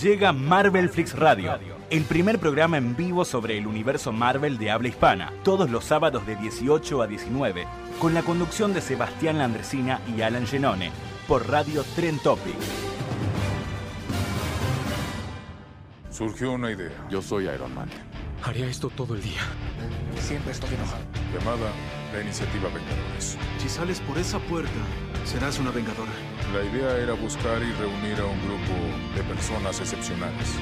Llega Marvel Flix Radio, el primer programa en vivo sobre el universo Marvel de habla hispana, todos los sábados de 18 a 19, con la conducción de Sebastián Landresina y Alan Genone, por Radio Tren Topic. Surgió una idea. Yo soy Iron Man. Haría esto todo el día. Siempre estoy enojado. Llamada la Iniciativa Vengadores. Si sales por esa puerta, serás una vengadora. La idea era buscar y reunir a un grupo de personas excepcionales.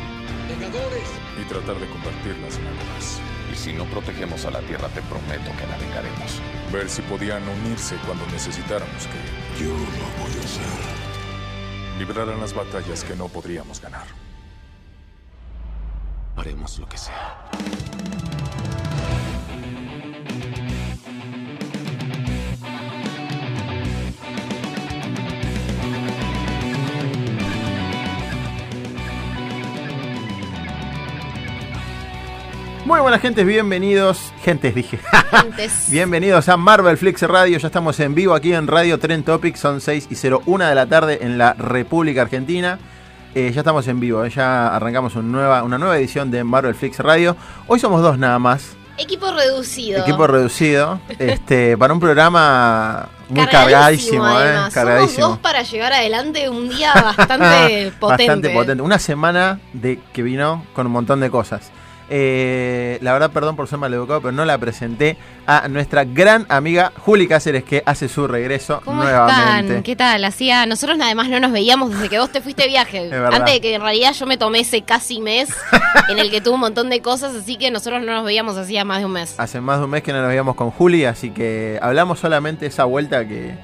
¡Vengadores! Y tratar de convertirlas en algo más. Y si no protegemos a la Tierra, te prometo que la vengaremos. Ver si podían unirse cuando necesitáramos que... Yo lo voy a hacer. Libraran las batallas que no podríamos ganar. Haremos lo que sea. Muy buenas gentes, bienvenidos. Gentes, dije. Gentes. bienvenidos a Marvel Flix Radio. Ya estamos en vivo aquí en Radio Tren Topic. Son 6 y 01 de la tarde en la República Argentina. Eh, ya estamos en vivo, eh, ya arrancamos una nueva, una nueva edición de Marvel Flix Radio. Hoy somos dos nada más. Equipo reducido. Equipo reducido. este, para un programa muy cargadísimo, eh, además. cargadísimo. Somos dos para llevar adelante un día bastante potente. Bastante potente. Una semana de que vino con un montón de cosas. Eh, la verdad, perdón por ser maleducado, pero no la presenté a nuestra gran amiga Juli Cáceres, que hace su regreso ¿Cómo nuevamente. están? ¿Qué tal? Hacía, nosotros además no nos veíamos desde que vos te fuiste de viaje. Antes de que en realidad yo me tomé ese casi mes en el que tuve un montón de cosas, así que nosotros no nos veíamos hacía más de un mes. Hace más de un mes que no nos veíamos con Juli, así que hablamos solamente esa vuelta que,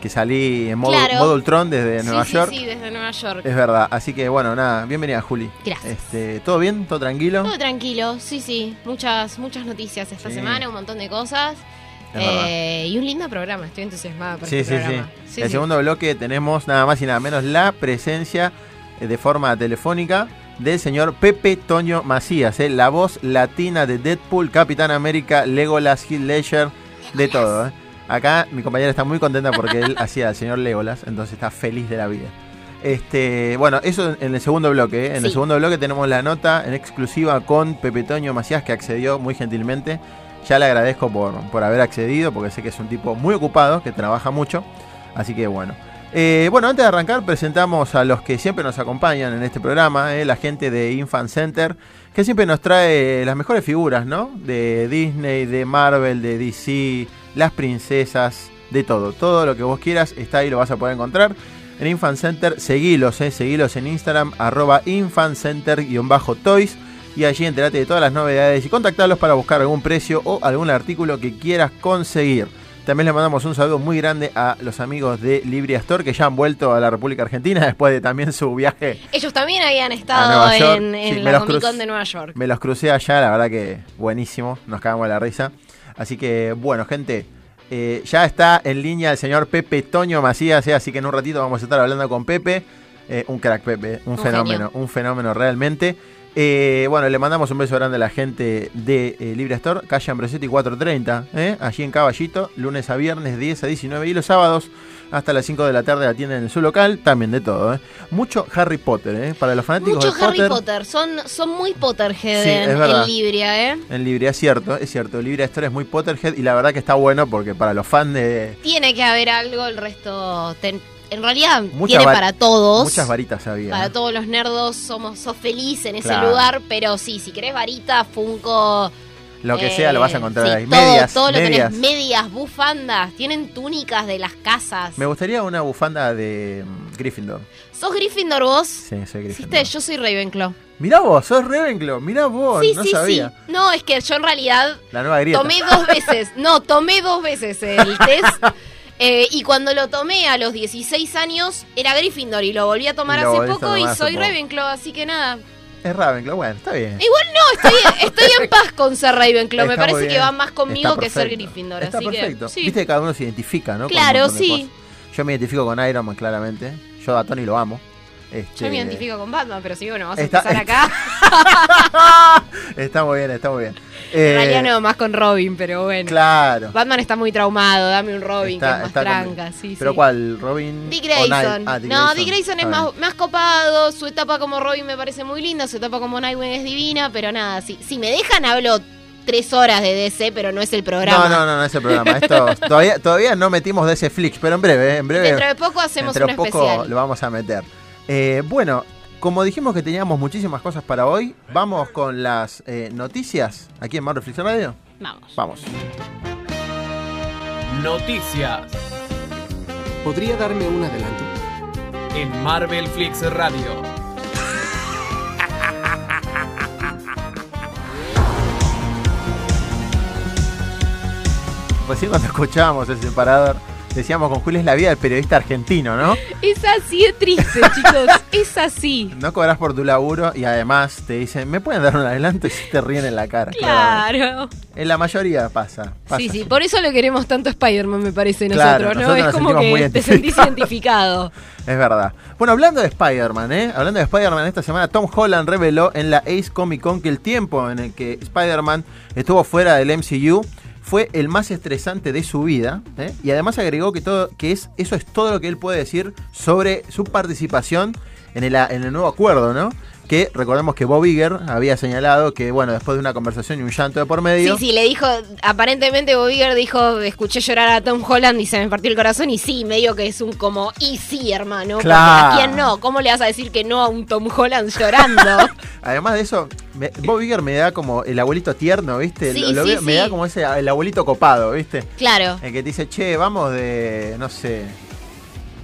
que salí en modo, Claro. modo Ultron desde Nueva sí, York. Sí, desde Nueva York. Es verdad, así que bueno, nada, bienvenida Juli. Gracias. Este, ¿Todo bien? ¿Todo tranquilo? Todo tranquilo, sí, sí. Muchas, muchas noticias esta Sí. semana, un montón de cosas. Eh, y un lindo programa, estoy entusiasmada por Sí, este sí, sí. programa. Sí, En el segundo bloque tenemos nada más y nada menos la presencia eh, de forma telefónica del señor Pepe Toño Macías, eh, la voz latina de Deadpool, Capitán América, Legolas, Heath Ledger, de todo. eh. Acá mi compañera está muy contenta porque él hacía al señor Legolas, entonces está feliz de la vida. Este, bueno, eso en el segundo bloque. eh. En el segundo bloque tenemos la nota en exclusiva con Pepe Toño Macías que accedió muy gentilmente. Ya le agradezco por, por haber accedido porque sé que es un tipo muy ocupado, que trabaja mucho. Así que bueno. Eh, bueno, antes de arrancar presentamos a los que siempre nos acompañan en este programa, eh, la gente de Infant Center, que siempre nos trae las mejores figuras, ¿no? De Disney, de Marvel, de DC, las princesas, de todo. Todo lo que vos quieras está ahí, lo vas a poder encontrar. En Infant Center, seguilos, eh, seguilos en Instagram, arroba infantcenter-toys. Y allí enterate de todas las novedades y contactarlos para buscar algún precio o algún artículo que quieras conseguir. También le mandamos un saludo muy grande a los amigos de Libria Store que ya han vuelto a la República Argentina después de también su viaje. Ellos también habían estado en, en Sí, la Comic. Con de Nueva York. Me los crucé allá, la verdad que buenísimo, nos cagamos la risa. Así que bueno, gente, eh, ya está en línea el señor Pepe Toño Macías, eh, así que en un ratito vamos a estar hablando con Pepe. Eh, un crack Pepe, un, Un fenómeno, genio. un fenómeno realmente. Eh, bueno, le mandamos un beso grande a la gente de Libre Store, calle Ambrosetti 430, eh, allí en Caballito, lunes a viernes 10 a 19 y los sábados hasta las 5 de la tarde atienden en su local, también de todo. eh. Mucho Harry Potter, eh, para los fanáticos Mucho de Harry Potter. Son, son muy Potterhead Sí, en, en Libria, ¿eh? En Libria, es cierto, es cierto. Libria Store es muy Potterhead y la verdad que está bueno porque para los fans de. Tiene que haber algo, el resto. ten- en realidad, tiene para todos. Muchas varitas había. Para ¿eh? todos los nerdos somos sos feliz en ese Claro. lugar, pero sí, si querés varita, Funko, Lo que eh, sea lo vas a encontrar sí, ahí. todo, medias, todo lo medias. tenés, medias, bufandas, tienen túnicas de las casas. Me gustaría una bufanda de mm, Gryffindor. ¿Sos Gryffindor vos? Sí, soy Gryffindor. ¿Viste? Yo soy Ravenclaw. Mirá vos, sos Ravenclaw. Mirá vos, sí, no sí, sabía. sí. No, es que yo en realidad La nueva grieta. tomé dos veces. No, tomé dos veces el test. Eh, y cuando lo tomé a los 16 años, era Gryffindor y lo volví a tomar lo hace poco y tomar soy poco. Ravenclaw, así que nada. Es Ravenclaw, bueno, está bien. Igual no, estoy, estoy en paz con ser Ravenclaw. me Está parece que va más conmigo que ser. Gryffindor. Está así perfecto. que. sí. Viste que cada uno se identifica, ¿no? Claro, sí. Yo me identifico con Iron Man, claramente. Yo a Tony lo amo. Este, Yo me identifico con Batman, pero si bueno, vas a Está- empezar acá. está muy bien, está muy bien. En Eh, realidad no, más con Robin, pero bueno. Claro. Batman está muy traumado, dame un Robin Está- que es más con- tranca, sí, ¿Pero sí. cuál? ¿Robin? Dick? Grayson. Ah, Dick no, Dick Grayson es más, copado, su etapa como Robin me parece muy linda, su etapa como Nightwing es divina, pero nada, si, si me dejan hablo tres horas de DC, pero no es el programa. No, no, no, no es el programa. Esto, todavía, todavía no metimos ese Flix, pero en breve, eh, en breve. Dentro de poco hacemos dentro un de poco especial. lo vamos a meter. Eh, bueno, como dijimos que teníamos muchísimas cosas para hoy, vamos con las eh, noticias aquí en Marvel Flix Radio. Vamos. Vamos. Noticias ¿Podría darme un adelanto? en Marvel Flix Radio. Recién cuando escuchábamos el separador, decíamos con Julio es la vida del periodista argentino, ¿no? Es así de triste, chicos, es así. No cobras por tu laburo y además te dicen, ¿me pueden dar un adelanto? Y se te ríen en la cara. Claro. En la mayoría pasa. pasa. Sí, sí, por eso lo queremos tanto a Spider-Man, me parece, Claro, nosotros, ¿no? nosotros es nos como que te sentís identificado. Es verdad. Bueno, hablando de Spider-Man, ¿eh? Hablando de Spider-Man, esta semana Tom Holland reveló en la Ace Comic Con que el tiempo en el que Spider-Man estuvo fuera del MCU fue el más estresante de su vida. ¿eh? Y además agregó que, todo, que es, eso es todo lo que él puede decir sobre su participación en el, en el nuevo acuerdo, ¿no? Que recordemos que Bob Iger había señalado que, bueno, después de una conversación y un llanto de por medio. Sí, sí, le dijo, aparentemente Bob Iger dijo, escuché llorar a Tom Holland y se me partió el corazón y sí, medio que es un como, y sí, hermano, Claro. ¿a quién no? ¿Cómo le vas a decir que no a un Tom Holland llorando? Además de eso, me- Bob Iger me da como el abuelito tierno, ¿viste? Sí, Lo- lo sí, veo- Me sí. da como ese el abuelito copado, ¿viste? claro. El que te dice, che, vamos de, no sé,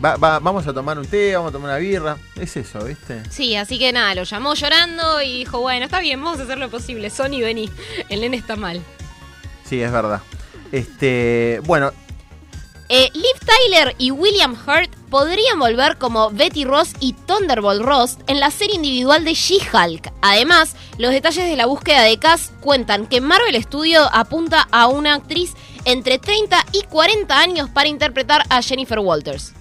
va- va- vamos a tomar un té, vamos a tomar una birra. Es eso, ¿viste? Sí, así que nada, lo llamó llorando y dijo, bueno, está bien, vamos a hacer lo posible. Sony, vení, el nene está mal. Sí, es verdad. Este, bueno, Eh, Liv Tyler y William Hurt podrían volver como Betty Ross y Thunderbolt Ross en la serie individual de She-Hulk. Además, los detalles de la búsqueda de cast cuentan que Marvel Studio apunta a una actriz entre 30 y 40 años para interpretar a Jennifer Walters.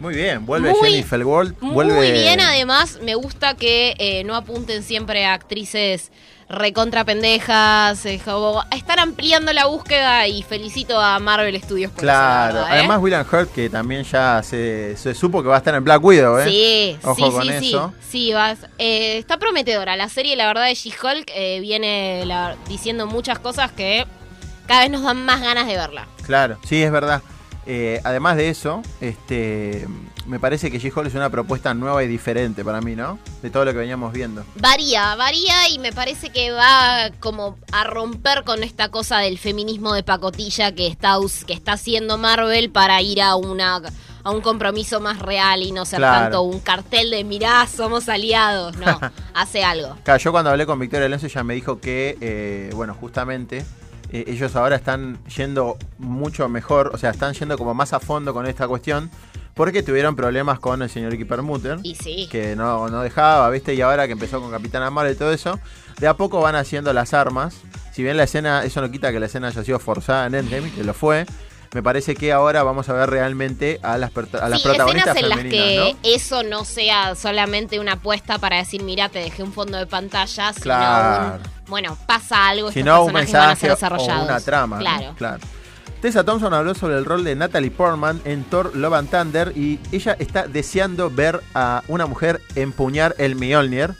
Muy bien, vuelve Muy- Jennifer Muy vuelve bien, además, me gusta que eh, no apunten siempre a actrices recontra pendejas. eh, como- están ampliando la búsqueda y felicito a Marvel Studios por eso, la Claro, verdad, ¿eh? además William Hurt que también ya se, se supo que va a estar en Black Widow, ¿eh? Sí, Ojo sí, con sí, eso. sí. Sí, vas. eh, está prometedora. La serie, la verdad, de She-Hulk eh, viene la- diciendo muchas cosas que cada vez nos dan más ganas de verla. Claro, sí, es verdad. Eh, además de eso, este, me parece que She-Hulk es una propuesta nueva y diferente para mí, ¿no? De todo lo que veníamos viendo. Varía, varía y me parece que va como a romper con esta cosa del feminismo de pacotilla que está, que está haciendo Marvel para ir a una a un compromiso más real y no ser Claro. tanto un cartel de mirá, somos aliados. No, hace algo. Claro, yo cuando hablé con Victoria Alonso ella me dijo que, eh, bueno, justamente eh, ellos ahora están yendo mucho mejor, o sea, están yendo como más a fondo con esta cuestión, porque tuvieron problemas con el señor Icky Permuter, Y sí. que no, no dejaba, ¿viste? Y ahora que empezó con Capitana Marvel y todo eso, de a poco van haciendo las armas. Si bien la escena, eso no quita que la escena haya sido forzada en Endgame, que lo fue, me parece que ahora vamos a ver realmente a las, a las sí, protagonistas escenas en las que ¿no? eso no sea solamente una apuesta para decir, mira, te dejé un fondo de pantalla, sino un, bueno, pasa algo, Si estos no, un personajes van a mensaje ser o desarrollados. una trama. ¿no? Claro. claro. Tessa Thompson habló sobre el rol de Natalie Portman en Thor Love and Thunder y ella está deseando ver a una mujer empuñar el Mjolnir.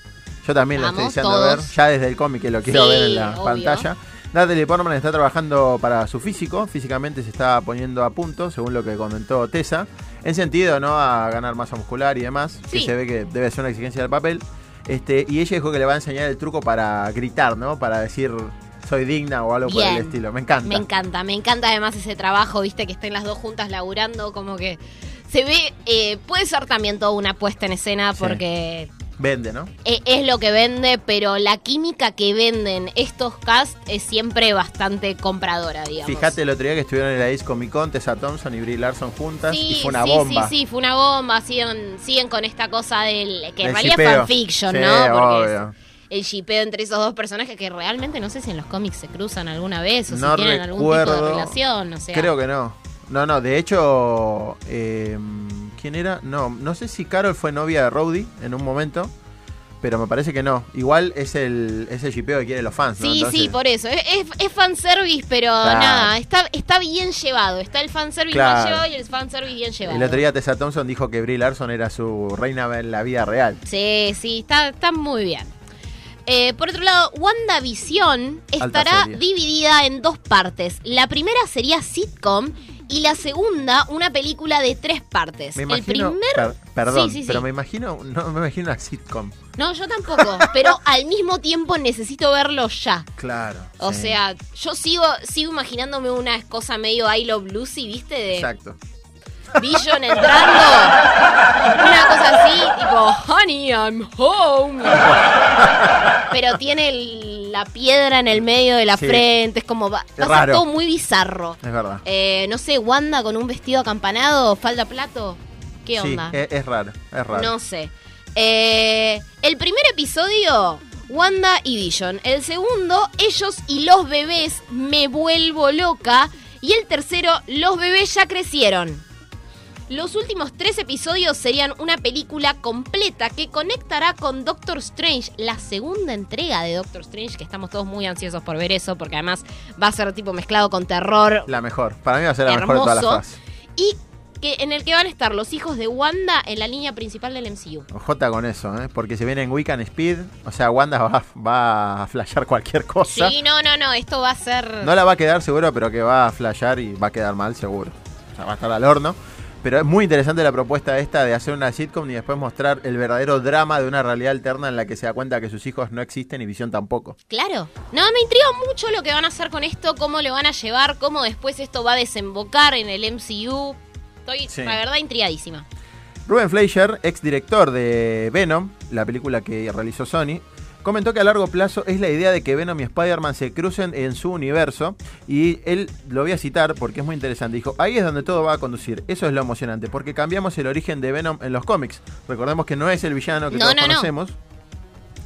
Yo también lo estoy Vamos, deseando todos. ver, ya desde el cómic que lo quiero Sí, ver en la obvio. pantalla. Natalie Portman está trabajando para su físico, físicamente se está poniendo a punto, según lo que comentó Tessa, en sentido ¿no? a ganar masa muscular y demás, que Sí. se ve que debe ser una exigencia del papel. Este, y ella dijo que le va a enseñar el truco para gritar, ¿no? Para decir soy digna o algo por el estilo. Me encanta. Me encanta, me encanta además ese trabajo, viste, que estén las dos juntas laburando, como que se ve, eh, puede ser también toda una puesta en escena Sí. Vende, ¿no? eh, es lo que vende, pero la química que venden estos cast es siempre bastante compradora, digamos. Fíjate el otro día que estuvieron en la Ace Comic Con, Tessa Thompson y Brie Larson juntas Sí, y fue una sí, bomba. sí, sí, fue una bomba. Siguen, siguen con esta cosa del. que en realidad es fanfiction, Sí, ¿no? Porque obvio. es el shipeo entre esos dos personajes que realmente no sé si en los cómics se cruzan alguna vez o No si tienen algún tipo de recuerdo. relación. O sea, Creo que no. No, no, de hecho, eh, ¿quién era? No, no sé si Carol fue novia de Rowdy en un momento, pero me parece que no. Igual es el, es el shipeo que quieren los fans, ¿no? Sí, Entonces- sí, por eso. Es, es, es fanservice, pero Claro. nada, está, está bien llevado. Está el fanservice Claro. mal llevado y el fanservice bien llevado. El otro día Tessa Thompson dijo que Brie Larson era su reina en la vida real. Sí, sí, está, está muy bien. Eh, por otro lado, WandaVision estará dividida en dos partes. La primera sería sitcom y la segunda una película de tres partes. Me El imagino, primer... per- perdón, Sí, sí, sí. pero me imagino, no me imagino una sitcom. No, yo tampoco, pero al mismo tiempo necesito verlo ya. Claro. O sea, yo sigo sigo imaginándome una cosa medio I Love Lucy, ¿viste? De Exacto. Vision entrando. Una cosa así, tipo, honey, I'm home. Pero tiene el- la piedra en el medio de la Sí. frente, es como, va, va a ser raro. todo muy bizarro. Es verdad. Eh, no sé, Wanda con un vestido acampanado, falda plato. ¿Qué Sí, onda? es, es raro, es raro. No sé. Eh, el primer episodio, Wanda y Vision. El segundo, ellos y los bebés, me vuelvo loca. Y el tercero, los bebés ya crecieron. Los últimos tres episodios serían una película completa que conectará con Doctor Strange, la segunda entrega de Doctor Strange, que estamos todos muy ansiosos por ver eso, porque además va a ser tipo mezclado con terror La mejor. Para mí va a ser la mejor de todas las fases. y que en el que van a estar los hijos de Wanda en la línea principal del MCU. Ojota con eso, ¿eh? porque se viene en Weekend Speed, o sea, Wanda va, va a flashear cualquier cosa. Sí, no, no, no, esto va a ser... No la va a quedar seguro, pero que va a flashear y va a quedar mal seguro. O sea, va a estar al horno. Pero es muy interesante la propuesta esta de hacer una sitcom y después mostrar el verdadero drama de una realidad alterna en la que se da cuenta que sus hijos no existen y Visión tampoco. Claro. No, me intriga mucho lo que van a hacer con esto, cómo lo van a llevar, cómo después esto va a desembocar en el MCU. Estoy, Sí. la verdad, intrigadísima. Ruben Fleischer, ex director de Venom, la película que realizó Sony, comentó que a largo plazo es la idea de que Venom y Spider-Man se crucen en su universo y él lo voy a citar porque es muy interesante. Dijo, ahí es donde todo va a conducir. Eso es lo emocionante porque cambiamos el origen de Venom en los cómics. Recordemos que no es el villano que No, todos no, no. conocemos.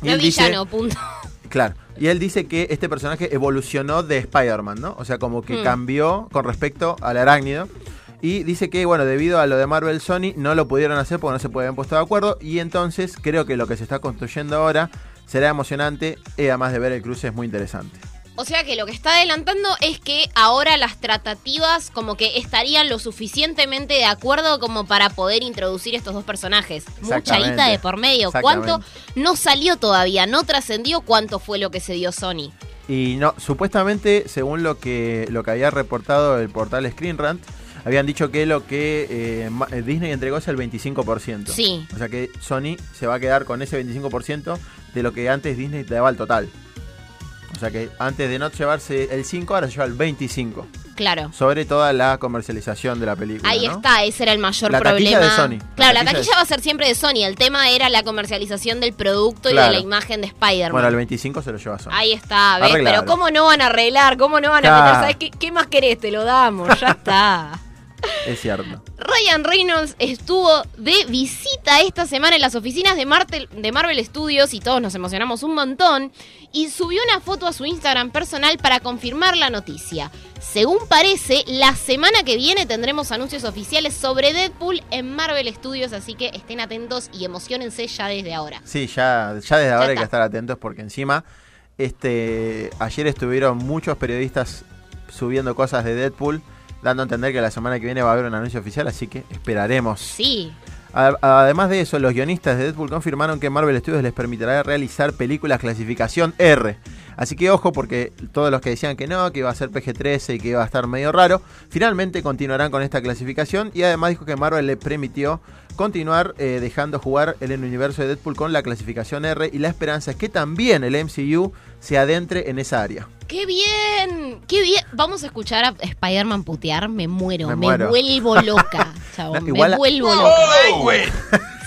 Y No él dice- villano, punto. Claro. Y él dice que este personaje evolucionó de Spider-Man, ¿no? O sea, como que Hmm. cambió con respecto al arácnido. Y dice que, bueno, debido a lo de Marvel Sony, no lo pudieron hacer porque no se pueden puesto de acuerdo. Y entonces creo que lo que se está construyendo ahora será emocionante. Y además de ver el cruce es muy interesante. O sea que lo que está adelantando es que ahora las tratativas como que estarían lo suficientemente de acuerdo como para poder introducir estos dos personajes. Mucha guita de por medio. ¿Cuánto no salió todavía? No trascendió cuánto fue lo que se dio Sony. Y no, supuestamente, según lo que, lo que había reportado el portal Screen Rant, habían dicho que lo que eh, eh, Disney entregó es el 25%. Sí. O sea que Sony se va a quedar con ese 25% de lo que antes Disney te daba al total. O sea que antes de no llevarse el 5, ahora se lleva el 25. Claro. Sobre toda la comercialización de la película. Ahí ¿no? está, ese era el mayor La taquilla problema. de Sony. La Claro, la taquilla va a ser siempre de Sony. El tema era la comercialización del producto y de la imagen de Spider-Man. Bueno, el 25 se lo lleva Sony. Ahí está, ¿ves? Arreglado. Pero ¿cómo no van a arreglar? ¿Cómo no van a Claro. meter? ¿Sabes qué, qué más querés? Te lo damos, ya está. Es cierto. Ryan Reynolds estuvo de visita esta semana en las oficinas de Marvel, de Marvel Studios y todos nos emocionamos un montón y subió una foto a su Instagram personal para confirmar la noticia. Según parece, la semana que viene tendremos anuncios oficiales sobre Deadpool en Marvel Studios, así que estén atentos y emocionense ya desde ahora. Sí, ya, ya desde ahora hay que estar atentos porque encima este ayer estuvieron muchos periodistas subiendo cosas de Deadpool, dando a entender que la semana que viene va a haber un anuncio oficial, así que esperaremos. Sí, Además de eso, los guionistas de Deadpool confirmaron que Marvel Studios les permitirá realizar películas clasificación R. Así que ojo porque todos los que decían que no, que iba a ser PG-13 y que iba a estar medio raro, finalmente continuarán con esta clasificación y además dijo que Marvel le permitió continuar eh, dejando jugar en el universo de Deadpool con la clasificación R y la esperanza es que también el MCU se adentre en esa área. ¡Qué bien! ¡Qué bien! Vamos a escuchar a Spider-Man putear. Me muero. Me vuelvo loca, chabón. No, igual- me vuelvo loca.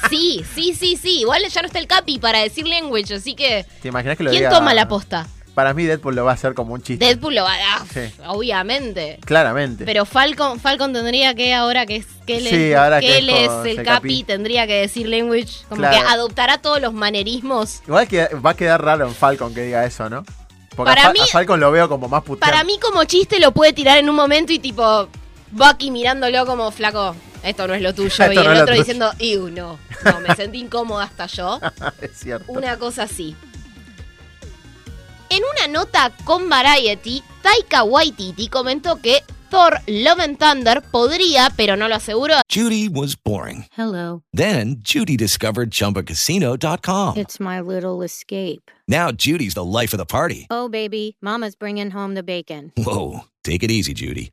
Sí, sí, sí, sí. Igual ya no está el Capi para decir language, así que. ¿Te imaginas que lo ¿Quién diga- toma la posta? Para mí Deadpool lo va a hacer como un chiste. Deadpool lo va a. ah, Sí. Obviamente. Claramente. Pero Falcon, Falcon tendría que, ahora que es, que él, Sí, es, ahora que que él es el Capi, Capi. tendría que decir language. Como Claro. que adoptará todos los manerismos. Igual que va a quedar raro en Falcon que diga eso, ¿no? Porque Para a, Fa- mí- a Falcon lo veo como más puteado. Para mí, como chiste, lo puede tirar en un momento y tipo. Bucky mirándolo como flaco. Esto no es lo tuyo. Y no el otro diciendo, no. No, me sentí incómoda hasta yo. es cierto. Una cosa así. En una nota con Variety, Taika Waititi comentó que Thor Love and Thunder podría, pero no lo aseguró, Judy was boring. Hello. Then Judy discovered ChumbaCasino.com. It's my little escape. Now Judy's the life of the party. Oh, baby, Mama's bringing home the bacon. Whoa, take it easy, Judy.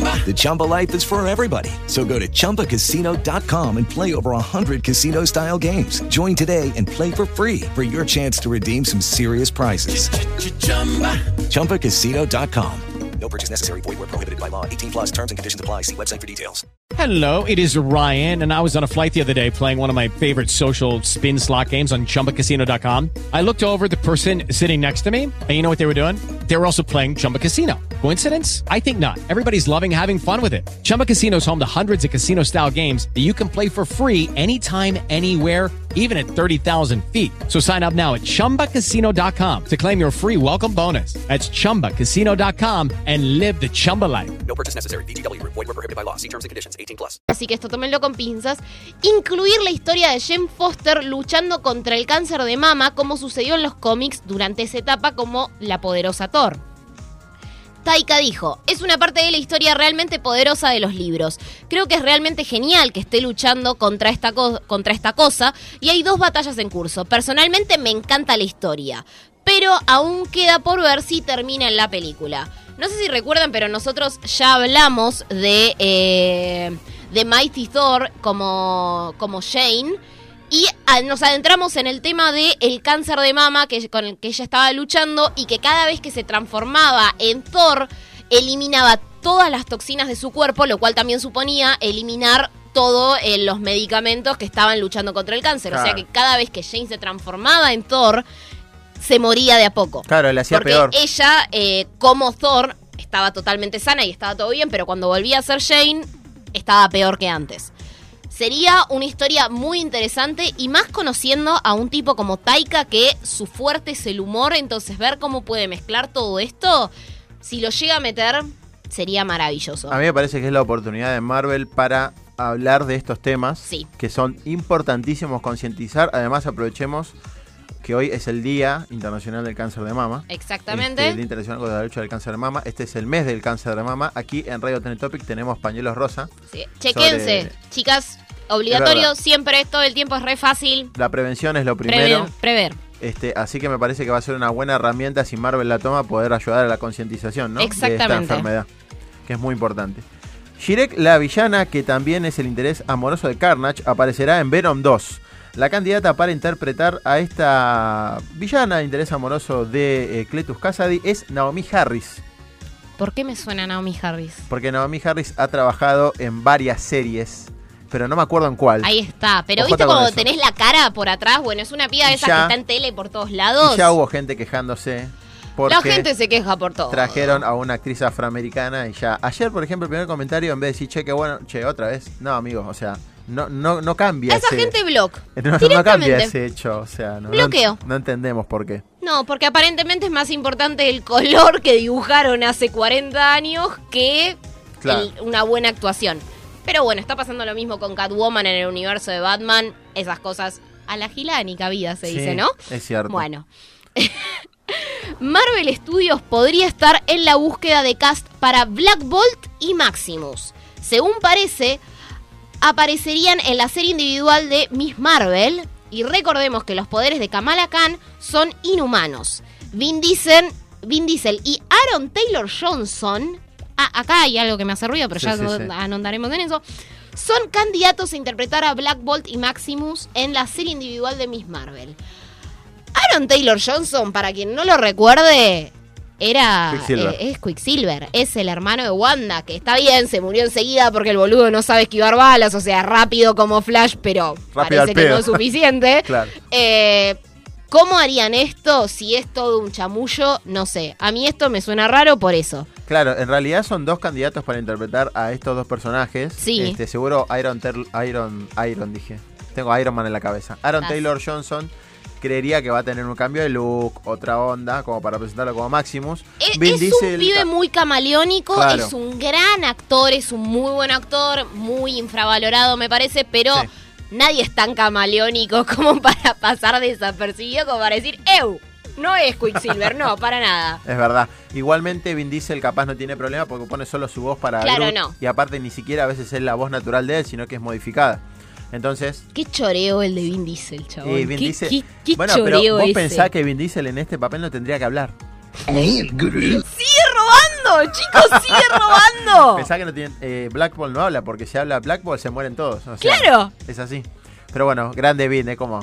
The Chumba life is for everybody. So go to ChumbaCasino.com and play over 100 casino style games. Join today and play for free for your chance to redeem some serious prizes. ChumbaCasino.com. No purchase necessary. Void where prohibited by law. 18 plus terms and conditions apply. See website for details. Hello, it is Ryan, and I was on a flight the other day playing one of my favorite social spin slot games on chumbacasino.com. I looked over at the person sitting next to me, and you know what they were doing? They were also playing Chumba Casino. Coincidence? I think not. Everybody's loving having fun with it. Chumba Casino is home to hundreds of casino style games that you can play for free anytime, anywhere, even at 30,000 feet. So sign up now at chumbacasino.com to claim your free welcome bonus. That's chumbacasino.com and live the Chumba life. No purchase necessary. VGW. Void where prohibited by law. See terms and conditions. 18 plus. así que esto tómenlo con pinzas, incluir la historia de Jen Foster luchando contra el cáncer de mama como sucedió en los cómics durante esa etapa como la poderosa Thor. Taika dijo, es una parte de la historia realmente poderosa de los libros. Creo que es realmente genial que esté luchando contra esta, co- contra esta cosa y hay dos batallas en curso. Personalmente me encanta la historia, pero aún queda por ver si termina en la película. No sé si recuerdan, pero nosotros ya hablamos de, eh, de Mighty Thor como, como Shane. Y ah, nos adentramos en el tema de el cáncer de mama que, con el que ella estaba luchando y que cada vez que se transformaba en Thor, eliminaba todas las toxinas de su cuerpo, lo cual también suponía eliminar todos los medicamentos que estaban luchando contra el cáncer. O sea que cada vez que Jane se transformaba en Thor, se moría de a poco. Claro, le hacía Porque peor. ella, eh, como Thor, estaba totalmente sana y estaba todo bien, pero cuando volvía a ser Jane, estaba peor que antes. Sería una historia muy interesante y más conociendo a un tipo como Taika que su fuerte es el humor, entonces ver cómo puede mezclar todo esto, si lo llega a meter, sería maravilloso. A mí me parece que es la oportunidad de Marvel para hablar de estos temas Sí. que son importantísimos concientizar. Además, aprovechemos que hoy es el Día Internacional del Cáncer de Mama. Exactamente. Este, el Día Internacional contra la lucha del cáncer de mama. Este es el mes del cáncer de mama. Aquí en Radio Topic tenemos pañuelos rosa. Sí. Chequense, sobre- chicas, obligatorio, siempre, todo el tiempo es re fácil. La prevención es lo primero. Prever, prever. Este, así que me parece que va a ser una buena herramienta si Marvel la toma poder ayudar a la concientización ¿no? de esta enfermedad, que es muy importante. Shirek, la villana, que también es el interés amoroso de Carnage, aparecerá en Venom 2. La candidata para interpretar a esta villana de interés amoroso de eh, Cletus Kasady es Naomi Harris. ¿Por qué me suena Naomi Harris? Porque Naomi Harris ha trabajado en varias series, pero no me acuerdo en cuál. Ahí está. Pero Ojota viste cuando tenés la cara por atrás, bueno, es una piba de Y esas ya- que está en tele por todos lados. Y ya hubo gente quejándose. La gente se queja por todo. Trajeron a una actriz afroamericana y ya. Ayer, por ejemplo, el primer comentario, en vez de decir, che, qué bueno, che, otra vez. No, amigos, o sea, no, no, no cambia esa ese. gente block. no, no cambia ese hecho, o sea, no, no- Bloqueo. No, entendemos por qué. No, porque aparentemente es más importante el color que dibujaron hace 40 años que Claro. el- una buena actuación. Pero bueno, está pasando lo mismo con Catwoman en el universo de Batman. Esas cosas a la gilánica vida se Sí, dice, ¿no? Es cierto. Bueno. Marvel Studios podría estar en la búsqueda de cast para Black Bolt y Maximus. Según parece, aparecerían en la serie individual de Miss Marvel. Y recordemos que los poderes de Kamala Khan son inhumanos. Vin Diesel, Vin Diesel y Aaron Taylor Johnson. Ah, acá hay algo que me hace ruido, pero Sí, ya sí, no- sí. anondaremos en eso. Son candidatos a interpretar a Black Bolt y Maximus en la serie individual de Miss Marvel. Aaron Taylor Johnson, para quien no lo recuerde, era Quicksilver. eh, es Quicksilver, es el hermano de Wanda, que está bien, se murió enseguida porque el boludo no sabe esquivar balas, o sea, rápido como Flash, pero Rápido parece que no es suficiente. Claro. Eh, ¿Cómo harían esto si es todo un chamullo? No sé. A mí esto me suena raro por eso. Claro, en realidad son dos candidatos para interpretar a estos dos personajes. Sí. Este, seguro Iron, Ter- Iron, Iron dije. Tengo Iron Man en la cabeza. Aaron. Taylor Johnson creería que va a tener un cambio de look, otra onda, como para presentarlo como Maximus. Es, Vin es Diesel- un pibe muy camaleónico, Claro. es un gran actor, es un muy buen actor, muy infravalorado me parece, pero Sí. nadie es tan camaleónico como para pasar desapercibido, como para decir, ¡Ew! No es Quicksilver, no, para nada. Es verdad. Igualmente Vin Diesel capaz no tiene problema porque pone solo su voz para Claro, Groot, no. Y aparte ni siquiera a veces es la voz natural de él, sino que es modificada. Entonces, Qué choreo el de Vin Diesel, chabón. eh, Vin qué, Diesel- qué- qué bueno, pero choreo vos ese. pensás que Vin Diesel en este papel no tendría que hablar. ¡Sigue robando, chicos! ¡Sigue robando! Pensá que no tiene, eh, Blackball no habla, porque si habla Blackball se mueren todos. o sea, ¡Claro! Es así. Pero bueno, grande Vin, es como.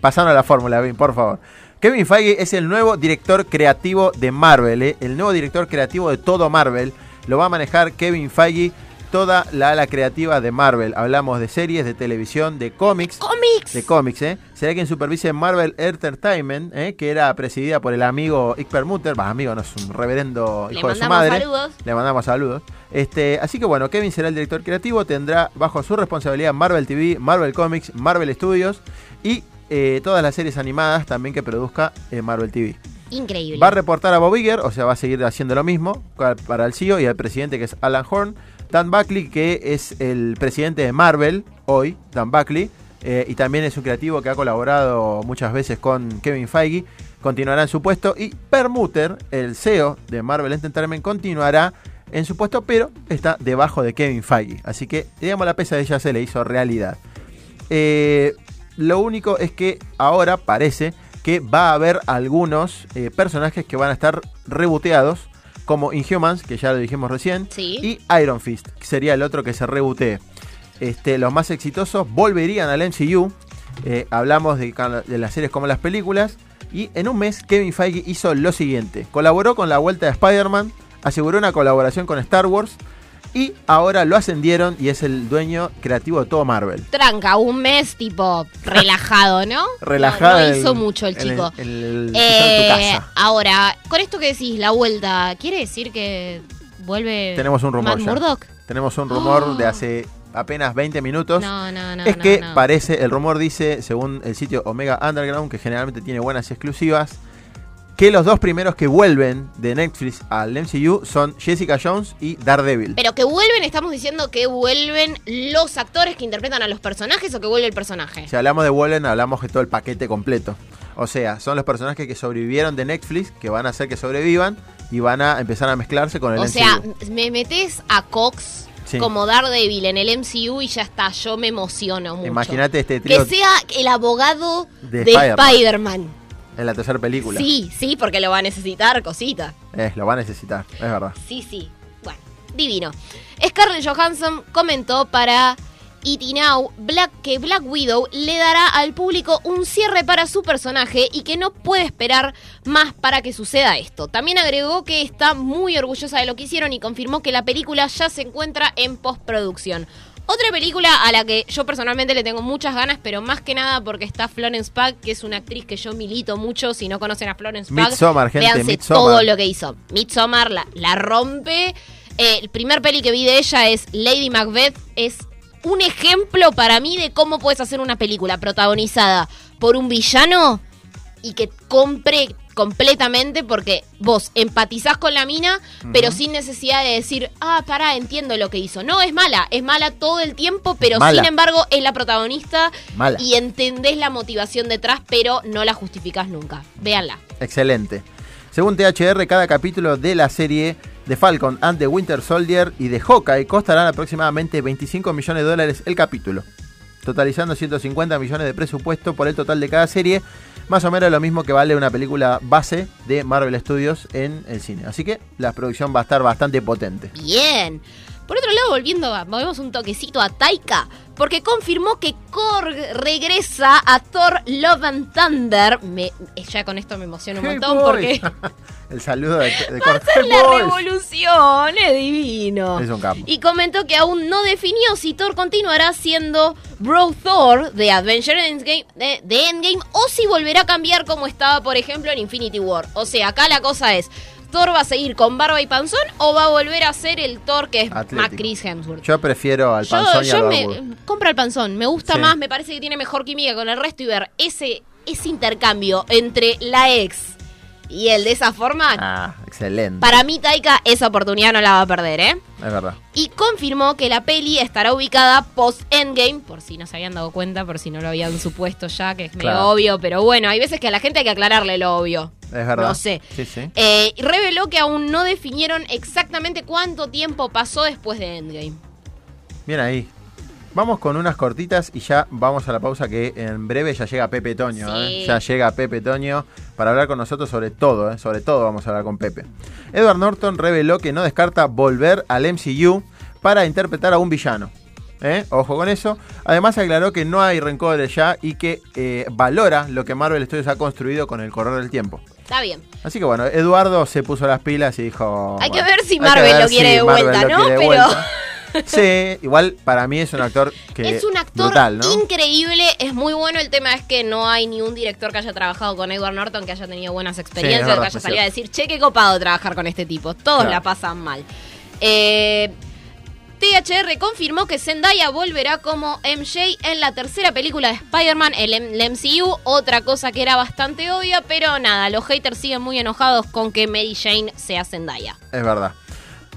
Pasando a la fórmula, Vin, por favor. Kevin Feige es el nuevo director creativo de Marvel, eh, el nuevo director creativo de todo Marvel. Lo va a manejar Kevin Feige, toda la ala creativa de Marvel. Hablamos de series, de televisión, de cómics. ¡Cómics! De cómics, ¿eh? Será quien supervise Marvel Entertainment, ¿eh? que era presidida por el amigo Ick Permuter. Va, amigo, no es un reverendo Le hijo de su mandamos madre. saludos. Le mandamos saludos. Este, así que bueno, Kevin será el director creativo, tendrá bajo su responsabilidad Marvel TV, Marvel Comics, Marvel Studios y eh, todas las series animadas también que produzca eh, Marvel TV. Increíble. Va a reportar a Bob Iger, o sea, va a seguir haciendo lo mismo para el CEO y al presidente que es Alan Horn. Dan Buckley, que es el presidente de Marvel hoy, Dan Buckley, eh, y también es un creativo que ha colaborado muchas veces con Kevin Feige, continuará en su puesto. Y Permuter, el CEO de Marvel Entertainment, continuará en su puesto, pero está debajo de Kevin Feige. Así que, digamos, la pesadilla se le hizo realidad. Eh, lo único es que ahora parece que va a haber algunos eh, personajes que van a estar reboteados, como Inhumans, que ya lo dijimos recién, Sí. y Iron Fist, que sería el otro que se rebotee. Este, los más exitosos volverían al MCU. eh, hablamos de, de las series como las películas. Y en un mes, Kevin Feige hizo lo siguiente: colaboró con la vuelta de Spider-Man, aseguró una colaboración con Star Wars. Y ahora lo ascendieron y es el dueño creativo de todo Marvel. Tranca, un mes tipo relajado, ¿no? Relajado. No, no en- hizo mucho el en chico. En el, Eh, de tu casa. ahora, con esto que decís, la vuelta, ¿quiere decir que vuelve Tenemos un rumor Matt. Murdock? Tenemos un rumor Oh. de hace apenas 20 minutos. No, no, no. es no, que no. parece, el rumor dice, según el sitio Omega Underground, que generalmente tiene buenas exclusivas, que los dos primeros que vuelven de Netflix al MCU son Jessica Jones y Daredevil. Pero que vuelven, estamos diciendo que vuelven los actores que interpretan a los personajes o que vuelve el personaje. Si hablamos de vuelven, hablamos de todo el paquete completo. O sea, son los personajes que sobrevivieron de Netflix, que van a hacer que sobrevivan y van a empezar a mezclarse con el O MCU. sea, me metes a Cox Sí. como Daredevil en el MCU y ya está, yo me emociono mucho. Imagínate este Que trío sea el abogado de de, Spider-Man. Spider-Man. En la tercera película. sí, sí, porque lo va a necesitar, cosita. Eh, lo va a necesitar, es verdad. Sí, sí. Bueno, divino. Scarlett Johansson comentó para E.T. Now Black, que Black Widow le dará al público un cierre para su personaje y que no puede esperar más para que suceda esto. También agregó que está muy orgullosa de lo que hicieron y confirmó que la película ya se encuentra en postproducción. Otra película a la que yo personalmente le tengo muchas ganas, pero más que nada porque está Florence Pugh, que es una actriz que yo milito mucho. Si no conocen a Florence Pugh, Midsommar, gente, véanse Midsommar. todo lo que hizo. Midsommar la, la rompe. Eh, el primer peli que vi de ella es Lady Macbeth. Es un ejemplo para mí de cómo puedes hacer una película protagonizada por un villano y que compre completamente porque vos empatizás con la mina, pero sin necesidad de decir, ah, pará, entiendo lo que hizo. No, es mala, es mala todo el tiempo, pero Mala. sin embargo es la protagonista Mala. y entendés la motivación detrás, pero no la justificás nunca. Véanla. Excelente. Según THR, cada capítulo de la serie de Falcon and the Winter Soldier y de Hawkeye costarán aproximadamente 25 millones de dólares el capítulo, totalizando 150 millones de presupuesto por el total de cada serie, más o menos lo mismo que vale una película base de Marvel Studios en el cine. Así que la producción va a estar bastante potente. Bien. Por otro lado, volviendo, a, volvemos un toquecito a Taika, porque confirmó que Korg regresa a Thor Love and Thunder. Me, ya con esto me emociono un Hey, montón porque El saludo de, de va a Korg. ser Hey, la boys. revolución, es divino. Es un capo. Y comentó que aún no definió si Thor continuará siendo Bro Thor de Adventure Endgame, de, de Endgame o si volverá a cambiar como estaba, por ejemplo, en Infinity War. O sea, acá la cosa es, ¿Thor va a seguir con barba y panzón o va a volver a ser el Thor que es Chris Hemsworth? Yo prefiero al Yo, panzón y yo al me compra el panzón, me gusta Sí. más, me parece que tiene mejor química con el resto y ver ese, ese intercambio entre la ex y el de esa forma, Ah, excelente. para mí Taika esa oportunidad no la va a perder, ¿eh? Es verdad. Y confirmó que la peli estará ubicada post-endgame, por si no se habían dado cuenta, por si no lo habían supuesto ya, que es medio Claro. obvio, pero bueno, hay veces que a la gente hay que aclararle lo obvio. Es verdad. No sé. Sí, sí. Eh, reveló que aún no definieron exactamente cuánto tiempo pasó después de Endgame. Bien ahí. Vamos con unas cortitas y ya vamos a la pausa que en breve ya llega Pepe Toño. Sí. ¿eh? Ya llega Pepe Toño para hablar con nosotros sobre todo. ¿eh? Sobre todo vamos a hablar con Pepe. Edward Norton reveló que no descarta volver al MCU para interpretar a un villano. ¿eh? Ojo con eso. Además aclaró que no hay rencores ya y que eh, valora lo que Marvel Studios ha construido con el correr del tiempo. Está bien. Así que bueno, Eduardo se puso las pilas y dijo... Hay que ver si Marvel lo quiere si de Marvel vuelta, lo ¿no? quiere de Pero-. Sí, igual para mí es un actor que Es un actor brutal, ¿no? increíble, es muy bueno. El tema es que no hay ni un director que haya trabajado con Edward Norton que haya tenido buenas experiencias, verdad, que haya salido a decir, che, qué copado trabajar con este tipo. Todos Claro. la pasan mal. Eh, THR confirmó que Zendaya volverá como MJ en la tercera película de Spider-Man, el, el MCU. Otra cosa que era bastante obvia, pero nada, los haters siguen muy enojados con que Mary Jane sea Zendaya. Es verdad.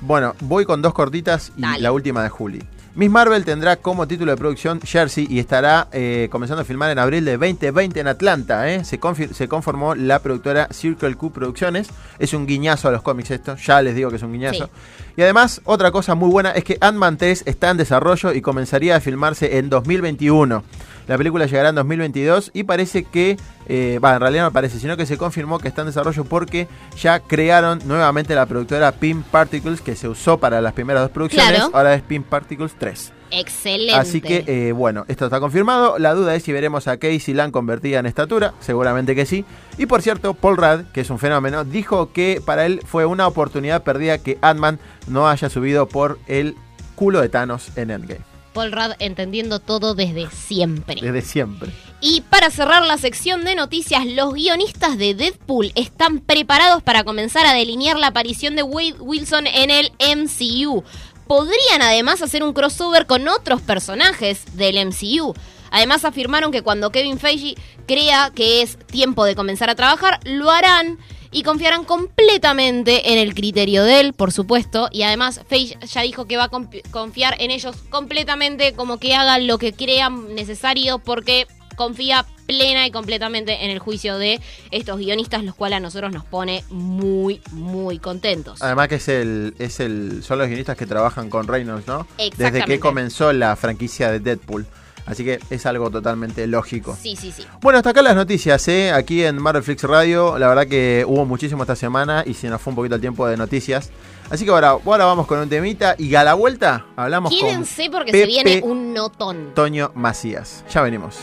Bueno, voy con dos cortitas y Dale. la última de Juli. Miss Marvel tendrá como título de producción Jersey y estará eh, comenzando a filmar en abril de 2020 en Atlanta. ¿eh? Se, conformó la productora Circle Q Producciones. Es un guiñazo a los cómics esto, ya les digo que es un guiñazo. Sí. Y además, otra cosa muy buena es que Ant-Man 3 está en desarrollo y comenzaría a filmarse en 2021. La película llegará en 2022 y parece que, eh, va, en realidad no parece, sino que se confirmó que está en desarrollo porque ya crearon nuevamente la productora Pin Particles que se usó para las primeras dos producciones. Claro. Ahora es Pin Particles 3. Excelente. Así que, eh, bueno, esto está confirmado. La duda es si veremos a Casey Lang convertida en estatura. Seguramente que sí. Y por cierto, Paul Rudd, que es un fenómeno, dijo que para él fue una oportunidad perdida que Ant-Man no haya subido por el culo de Thanos en Endgame. Paul Rudd entendiendo todo desde siempre. Desde siempre. Y para cerrar la sección de noticias, los guionistas de Deadpool están preparados para comenzar a delinear la aparición de Wade Wilson en el MCU. Podrían además hacer un crossover con otros personajes del MCU. Además afirmaron que cuando Kevin Feige crea que es tiempo de comenzar a trabajar, lo harán y confiarán completamente en el criterio de él, por supuesto. Y además Feige ya dijo que va a confi- confiar en ellos completamente, como que hagan lo que crean necesario, porque confía plena y completamente en el juicio de estos guionistas, los cuales a nosotros nos pone muy, muy contentos. Además que es el, es el, son los guionistas que trabajan con Reynolds, ¿no? Desde que comenzó la franquicia de Deadpool. Así que es algo totalmente lógico. Sí, sí, sí. Bueno, hasta acá las noticias, ¿eh? Aquí en Marvel Flix Radio. La verdad que hubo muchísimo esta semana y se nos fue un poquito el tiempo de noticias. Así que ahora, ahora vamos con un temita y a la vuelta hablamos Quédense con porque Pepe se viene un notón. Toño Macías. Ya venimos.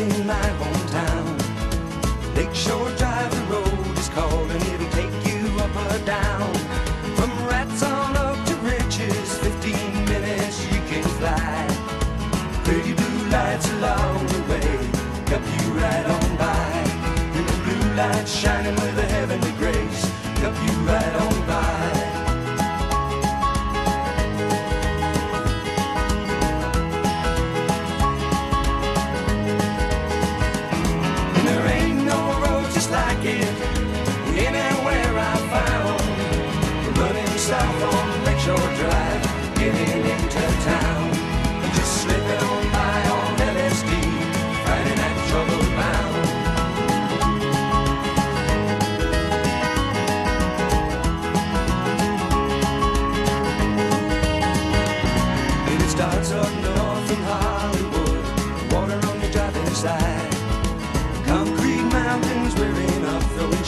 In my hometown. Lakeshore Drive, the road is called, and it'll take you up or down. From rats on up to riches, 15 minutes you can fly. Pretty blue lights along the way, help you right on by. And the blue lights shining with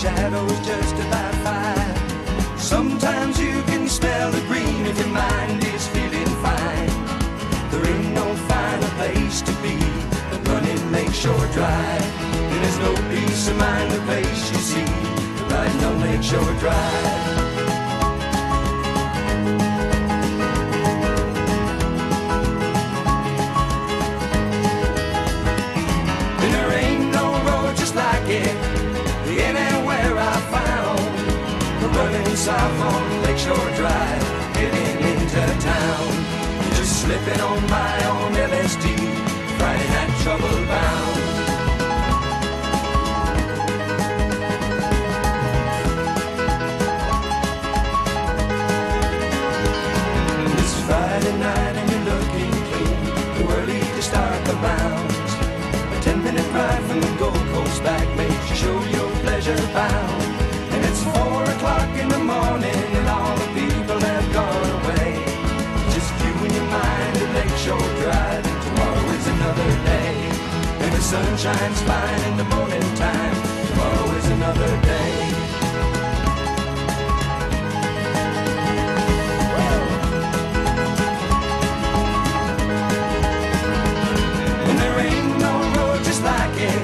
shadows just about five. Sometimes you can smell the green if your mind is feeling fine. There ain't no finer place to be than running Lakeshore Drive. And there's no peace of mind the place you see riding on Lakeshore Drive. South on Lakeshore Drive, getting into town. Just slipping on by on LSD, Friday night trouble bound. It's Friday night and you're looking clean, too early to start the rounds. A ten minute ride from the Gold Coast back makes you show your pleasure bound. In the morning and all the people have gone away. Just you and your mind at Lakeshore Drive, and tomorrow is another day. And the sun shines fine in the morning time, tomorrow is another day. And there ain't no road just like it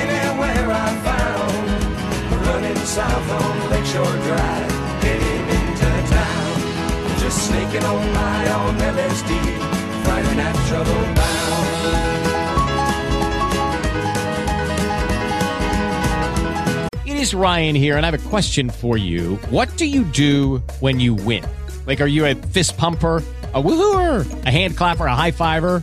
anywhere I found. Running south on Drive, getting into town. Just snaking on my on LSD, trouble bound. It is Ryan here, and I have a question for you. What do you do when you win? Like, are you a fist pumper? A woohooer, a hand clapper, a high fiver.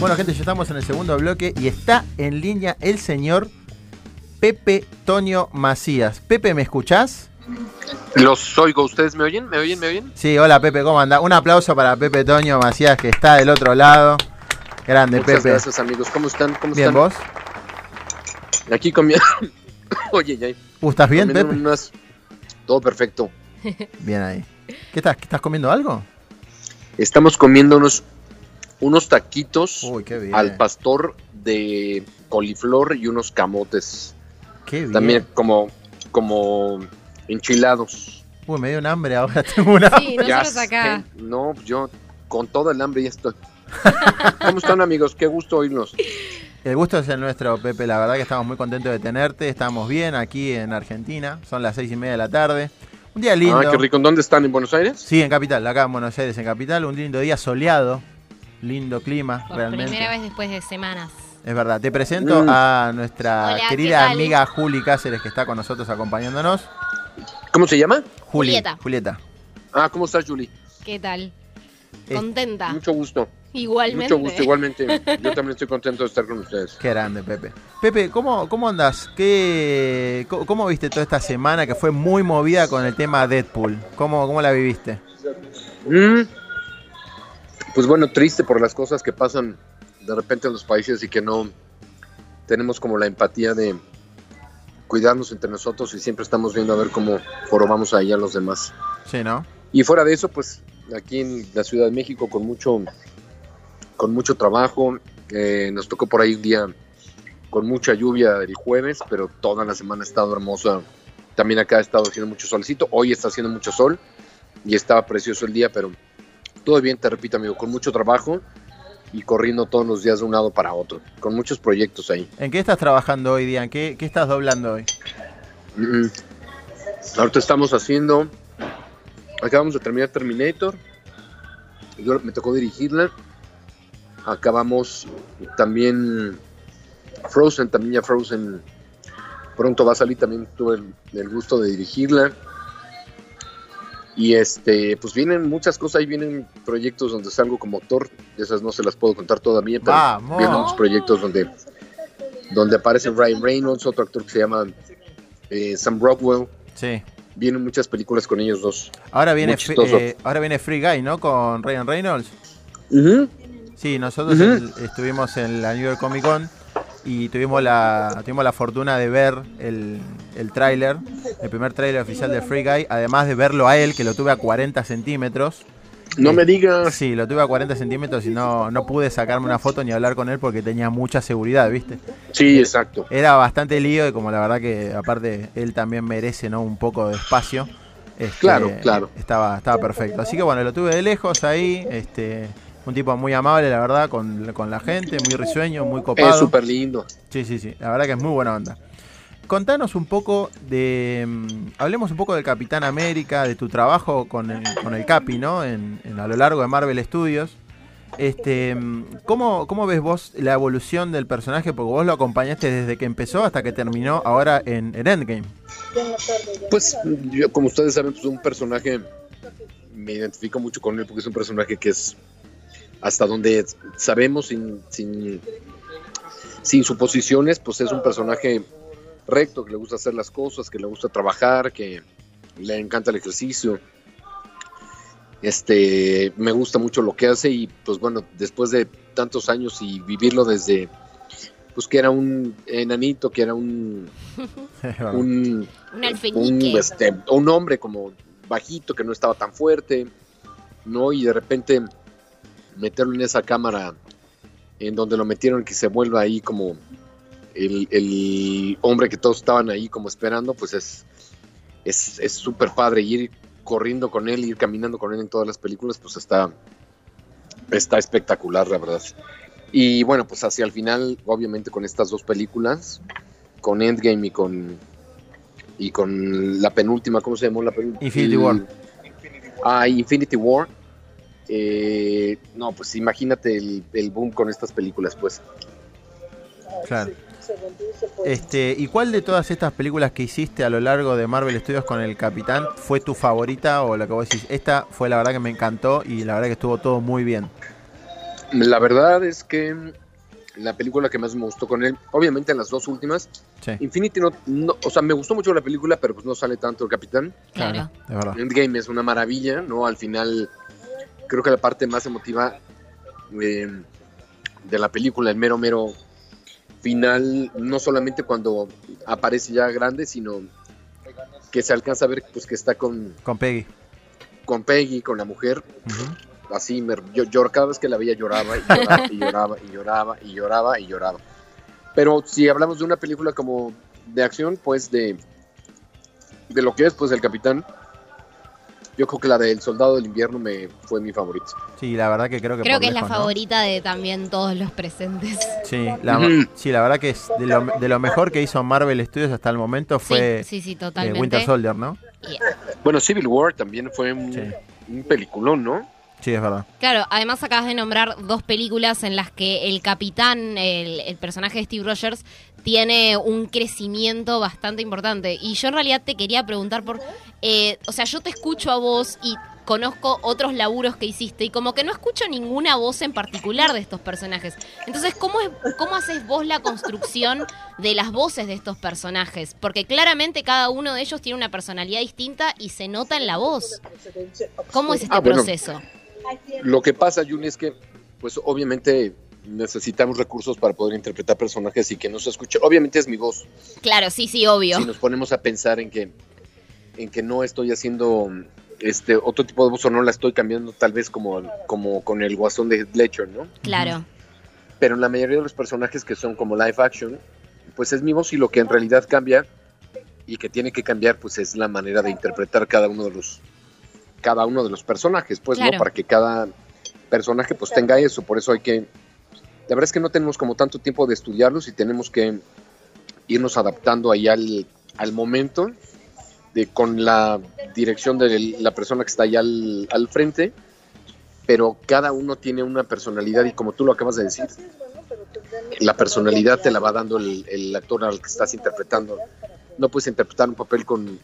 Bueno, gente, ya estamos en el segundo bloque y está en línea el señor Pepe Toño Macías. Pepe, ¿me escuchás? Los oigo, ¿ustedes me oyen? ¿Me oyen? ¿Me oyen? Sí, hola Pepe, ¿cómo anda? Un aplauso para Pepe Toño Macías que está del otro lado. Grande, Muchas Pepe. gracias, amigos. ¿Cómo están? ¿Cómo Bien, están? ¿vos? Aquí comiendo. Oye, ya. Uh, ¿Estás bien, Pepe? unas- Todo perfecto. Bien ahí. ¿Qué estás, estás comiendo algo? Estamos comiendo unos, unos taquitos Uy, qué bien. al pastor de coliflor y unos camotes. Qué bien. También como, como enchilados. Uy, me dio un hambre ahora, tengo una Sí, nosotros Ya acá. No, yo con todo el hambre ya estoy. ¿Cómo están, amigos? Qué gusto oírlos. El gusto es el nuestro, Pepe. La verdad que estamos muy contentos de tenerte. Estamos bien aquí en Argentina. Son las seis y media de la tarde. Un día lindo. Ah, qué rico. ¿En ¿Dónde están? ¿En Buenos Aires? Sí, en Capital, acá en Buenos Aires, en Capital. Un lindo día soleado. Lindo clima, Por realmente. primera vez después de semanas. Es verdad. Te presento Mm. a nuestra Hola, ¿qué querida amiga Juli Cáceres, que está con nosotros acompañándonos. ¿Cómo se llama? Juli, Julieta. Julieta. Ah, ¿cómo estás, Julie? ¿Qué tal? Eh, Contenta. Mucho gusto. Igualmente. Mucho gusto, igualmente. Yo también estoy contento de estar con ustedes. Qué grande, Pepe. Pepe, ¿cómo, cómo andas? ¿Qué, cómo, cómo viste toda esta semana que fue muy movida con el tema Deadpool? ¿Cómo, cómo la viviste? Mm. Pues bueno, triste por las cosas que pasan de repente en los países y que no tenemos como la empatía de cuidarnos entre nosotros y siempre estamos viendo a ver cómo jorobamos ahí a los demás. Sí, ¿no? Y fuera de eso, pues aquí en la Ciudad de México con mucho, con mucho trabajo, eh, nos tocó por ahí un día con mucha lluvia el jueves, pero toda la semana ha estado hermosa. También acá ha estado haciendo mucho solcito. Hoy está haciendo mucho sol y estaba precioso el día, pero todo bien, te repito, amigo, con mucho trabajo y corriendo todos los días de un lado para otro, con muchos proyectos ahí. ¿En qué estás trabajando hoy, Dian? ¿Qué, qué estás doblando hoy? Mm, Ahorita estamos haciendo. Acabamos de terminar Terminator. Yo me tocó dirigirla. Acabamos también Frozen, también ya Frozen pronto va a salir. También tuve el, el gusto de dirigirla. Y este, pues vienen muchas cosas, ahí vienen proyectos donde salgo como actor, esas no se las puedo contar todavía, pero Vamos. vienen unos proyectos donde, donde aparece Ryan Reynolds, otro actor que se llama eh, Sam Rockwell. Sí. Vienen muchas películas con ellos dos. Ahora viene, eh, ahora viene Free Guy, ¿no? Con Ryan Reynolds. Sí, nosotros Ujú. el- estuvimos en la New York Comic Con y tuvimos la, tuvimos la fortuna de ver el, el tráiler, el primer tráiler oficial de Free Guy, además de verlo a él, que lo tuve a 40 centímetros. No me digas. Sí, lo tuve a 40 centímetros y no, no pude sacarme una foto ni hablar con él porque tenía mucha seguridad, ¿viste? Sí, exacto. Era bastante lío y como la verdad que aparte él también merece ¿no? un poco de espacio. este, Claro, claro. Estaba, estaba perfecto. Así que bueno, lo tuve de lejos ahí. Este, un tipo muy amable, la verdad, con, con la gente, muy risueño, muy copado. Es súper lindo. Sí, sí, sí. La verdad que es muy buena onda. Contanos un poco de. mm, hablemos un poco del Capitán América, de tu trabajo con el, con el Capi, ¿no? En, en- a lo largo de Marvel Studios. Este, mm, ¿cómo, ¿Cómo ves vos la evolución del personaje? Porque vos lo acompañaste desde que empezó hasta que terminó ahora en, en Endgame. Pues yo, como ustedes saben, pues un personaje, me identifico mucho con él porque es un personaje que es hasta donde sabemos sin, sin, sin suposiciones, pues es un personaje recto, que le gusta hacer las cosas, que le gusta trabajar, que le encanta el ejercicio. Este, me gusta mucho lo que hace y pues bueno, después de tantos años y vivirlo desde, pues que era un enanito, que era un, un, Un alfeñique. un, este, un hombre como bajito que no estaba tan fuerte, ¿no? Y de repente meterlo en esa cámara en donde lo metieron que se vuelva ahí como el, el hombre que todos estaban ahí como esperando, pues es es es súper padre y ir corriendo con él, ir caminando con él en todas las películas, pues está está espectacular, la verdad. Y bueno, pues hacia el final, obviamente con estas dos películas, con Endgame y con y con la penúltima, ¿cómo se llamó la penúltima? Infinity War. Ah, Infinity War. Eh, no, pues imagínate el, el boom con estas películas, pues. Claro. Este, ¿Y cuál de todas estas películas que hiciste a lo largo de Marvel Studios con el Capitán fue tu favorita o la que vos decís? Esta fue la verdad que me encantó y la verdad que estuvo todo muy bien. La verdad es que la película que más me gustó con él, obviamente en las dos últimas, Sí, Infinity no, no- o sea, me gustó mucho la película, pero pues no sale tanto el Capitán. Claro. verdad. Endgame es una maravilla, ¿no? Al final, creo que la parte más emotiva eh, de la película, el mero, mero final, no solamente cuando aparece ya grande, sino que se alcanza a ver pues que está con, Con Peggy. con Peggy, con la mujer. Así, me, yo, yo cada vez que la veía lloraba y lloraba y lloraba y lloraba y lloraba y lloraba. Pero si hablamos de una película como de acción, pues de, de lo que es pues el Capitán, yo creo que la del Soldado del Invierno me fue mi favorita. Sí, la verdad que creo que Creo que es la favorita de también todos los presentes. Sí la, sí, la verdad que es de lo, de lo mejor que hizo Marvel Studios hasta el momento fue sí, sí, eh, totalmente. Winter Soldier, ¿no? Bueno, Civil War también fue un, Sí. un peliculón, ¿no? Sí, es verdad. Claro, además acabas de nombrar dos películas en las que el capitán, el, el personaje de Steve Rogers, tiene un crecimiento bastante importante. Y yo en realidad te quería preguntar por... eh, o sea, yo te escucho a vos y conozco otros laburos que hiciste y como que no escucho ninguna voz en particular de estos personajes. Entonces, ¿cómo, es, ¿cómo haces vos la construcción de las voces de estos personajes? Porque claramente cada uno de ellos tiene una personalidad distinta y se nota en la voz. ¿Cómo es este Ah, bueno. proceso? Lo que pasa, Juni, es que, pues obviamente necesitamos recursos para poder interpretar personajes y que no se escuche. Obviamente es mi voz. Claro, sí, sí, obvio. Si nos ponemos a pensar en que, en que no estoy haciendo este otro tipo de voz o no la estoy cambiando tal vez como, como con el guasón de Ledger, ¿no? Claro. Pero en la mayoría de los personajes que son como live action, pues es mi voz y lo que en realidad cambia y que tiene que cambiar pues es la manera de interpretar cada uno de los cada uno de los personajes, pues, Claro. ¿no? Para que cada personaje pues tenga eso, por eso hay que la verdad es que no tenemos como tanto tiempo de estudiarlos y tenemos que irnos adaptando ahí al, al momento de con la dirección de la persona que está allá al, al frente, pero cada uno tiene una personalidad y como tú lo acabas de decir, la personalidad te la va dando el, el actor al que estás interpretando. No puedes interpretar un papel con,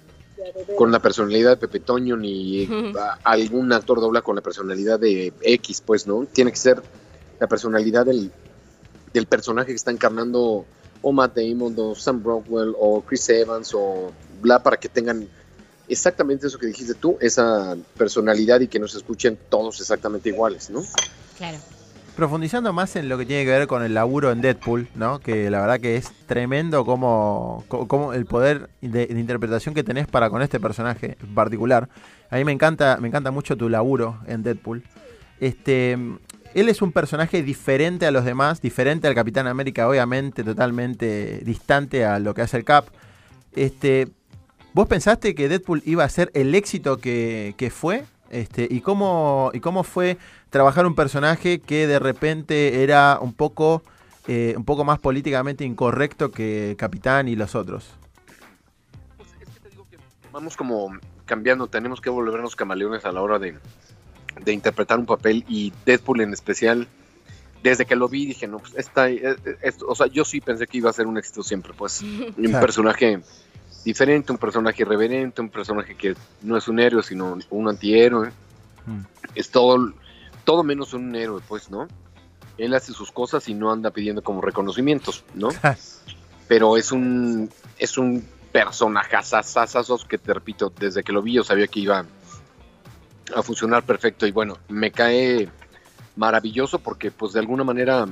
con la personalidad de Pepe Toño ni algún actor dobla con la personalidad de X, pues, ¿no? Tiene que ser la personalidad del, del personaje que está encarnando o Matt Damon o Sam Rockwell o Chris Evans o bla para que tengan exactamente eso que dijiste tú, esa personalidad y que nos escuchen todos exactamente iguales, ¿no? Claro. Profundizando más en lo que tiene que ver con el laburo en Deadpool, ¿no? Que la verdad que es tremendo como, co- como el poder de, de interpretación que tenés para con este personaje en particular. A mí me encanta, me encanta mucho tu laburo en Deadpool. Este, él es un personaje diferente a los demás, diferente al Capitán América, obviamente, totalmente distante a lo que hace el Cap. Este, ¿Vos pensaste que Deadpool iba a ser el éxito que, que fue? Este, ¿y, cómo, ¿Y cómo fue trabajar un personaje que de repente era un poco, eh, un poco más políticamente incorrecto que Capitán y los otros? Vamos como cambiando, tenemos que volvernos camaleones a la hora de, de interpretar un papel y Deadpool en especial, desde que lo vi dije, no, pues esta, eh, eh, esto, o sea, yo sí pensé que iba a ser un éxito siempre, pues un Claro. personaje diferente, un personaje irreverente, un personaje que no es un héroe, sino un antihéroe. Mm. Es todo, todo menos un héroe, pues, ¿no? Él hace sus cosas y no anda pidiendo como reconocimientos, ¿no? Pero es un, es un personaje que te repito, desde que lo vi yo sabía que iba a funcionar perfecto y bueno, me cae maravilloso porque pues de alguna manera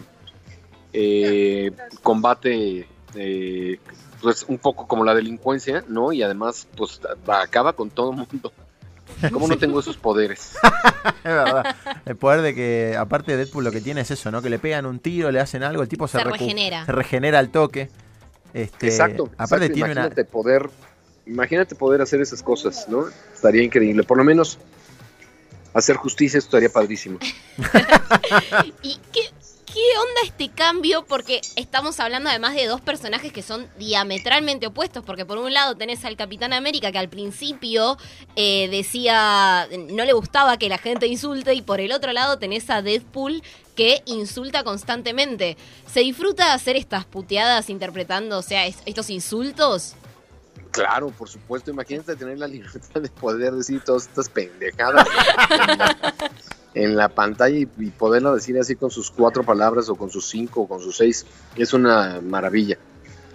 eh, combate eh, pues un poco como la delincuencia, ¿no? Y además pues acaba con todo el mundo. ¿Cómo no tengo esos poderes? Es verdad. El poder de que, aparte de Deadpool, lo que tiene es eso, ¿no? Que le pegan un tiro, le hacen algo, el tipo se, regenera. se regenera al toque. Este, exacto. Aparte exacto, tiene una, imagínate poder, imagínate poder hacer esas cosas, ¿no? Estaría increíble. Por lo menos hacer justicia esto estaría padrísimo. ¿Y qué onda este cambio? Porque estamos hablando además de dos personajes que son diametralmente opuestos. Porque por un lado tenés al Capitán América que al principio eh, decía no le gustaba que la gente insulte. Y por el otro lado tenés a Deadpool que insulta constantemente. ¿Se disfruta hacer estas puteadas interpretando, o sea, es- estos insultos? Claro, por supuesto. Imagínate tener la libertad de poder decir todas estas pendejadas en la, pantalla y, y poderla decir así con sus cuatro palabras o con sus cinco o con sus seis. Es una maravilla.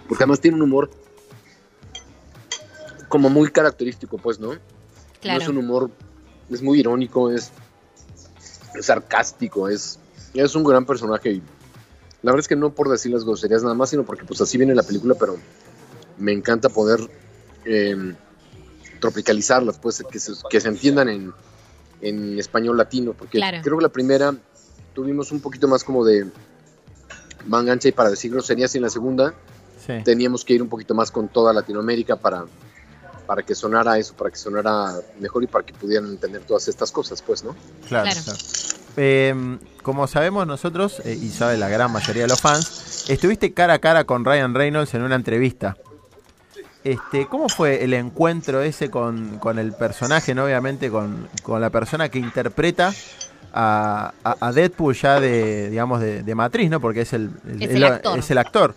Porque además tiene un humor como muy característico, pues, ¿no? Claro. No es un humor, es muy irónico, es, es sarcástico, es, es un gran personaje. Y la verdad es que no por decir las groserías nada más, sino porque pues así viene la película, pero me encanta poder eh, tropicalizarlas, pues que se, que se entiendan en, en español latino, porque Claro. creo que la primera tuvimos un poquito más como de mangancha y para decir groserías y en la segunda Sí. teníamos que ir un poquito más con toda Latinoamérica para, para que sonara eso, para que sonara mejor y para que pudieran entender todas estas cosas, pues, ¿no? Claro. Claro. claro. Eh, como sabemos nosotros, eh, y sabe la gran mayoría de los fans, estuviste cara a cara con Ryan Reynolds en una entrevista. Este, ¿Cómo fue el encuentro ese con, con el personaje, no? obviamente con, con la persona que interpreta a, a- a Deadpool ya de, digamos, de, de matriz, ¿no? Porque es el, Es el actor. es el actor.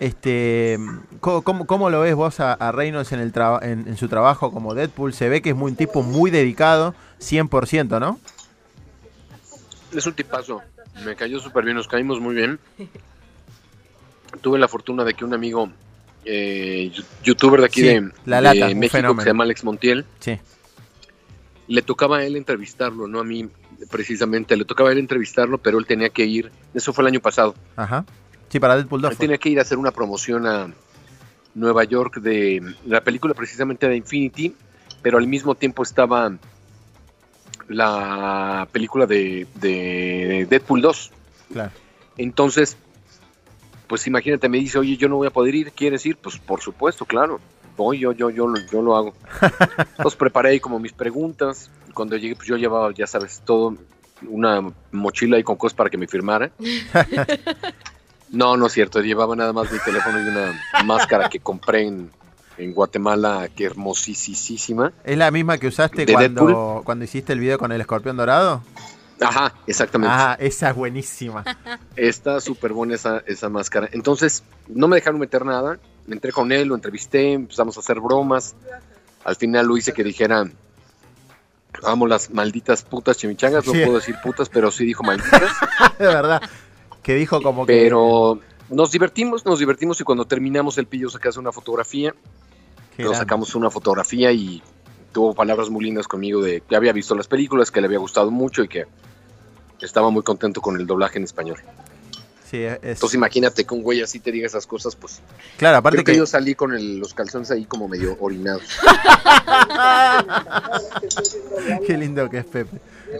Este, ¿cómo, cómo- cómo lo ves vos a, a Reynolds en, el traba- en, en su trabajo como Deadpool? Se ve que es muy, un tipo muy dedicado, 100%, ¿no? Es un tipazo, me cayó súper bien, nos caímos muy bien. Tuve la fortuna de que un amigo, eh, youtuber de aquí Sí, de, La Lata, México, que se llama Alex Montiel, Sí. le tocaba a él entrevistarlo, no a mí precisamente, le tocaba a él entrevistarlo, pero él tenía que ir, eso fue el año pasado, Ajá. Sí, para Deadpool 2. él tenía que ir a hacer una promoción a Nueva York de la película precisamente de Infinity, pero al mismo tiempo estaba la película de, de Deadpool 2. Claro. Entonces, pues imagínate, me dice, oye, yo no voy a poder ir, ¿quieres ir? Pues por supuesto, claro. Voy, yo, yo, yo, lo- yo lo hago. Entonces preparé ahí como mis preguntas. Cuando llegué, pues yo llevaba, ya sabes, todo, una mochila ahí con cosas para que me firmara. No, no es cierto, llevaba nada más mi teléfono y una máscara que compré en, en Guatemala, que hermosísima. ¿Es la misma que usaste ¿De cuando, cuando hiciste el video con el escorpión dorado? Ajá, exactamente. Ah, esa es buenísima. Está súper buena esa, esa máscara. Entonces, no me dejaron meter nada. Me entré con él, lo entrevisté, empezamos a hacer bromas. Al final lo hice que dijera, amo las malditas putas chimichangas. No Sí. puedo decir putas, pero sí dijo malditas. de verdad. Que dijo como que... pero nos divertimos, nos divertimos y cuando terminamos el pillo sacas una fotografía. Nos sacamos una fotografía y tuvo palabras muy lindas conmigo de que había visto las películas, que le había gustado mucho y que estaba muy contento con el doblaje en español. Sí, es- Entonces imagínate que un güey así te diga esas cosas, pues Claro, aparte Creo que, que- yo salí con el- los calzones ahí como medio orinados. Qué lindo que es Pepe.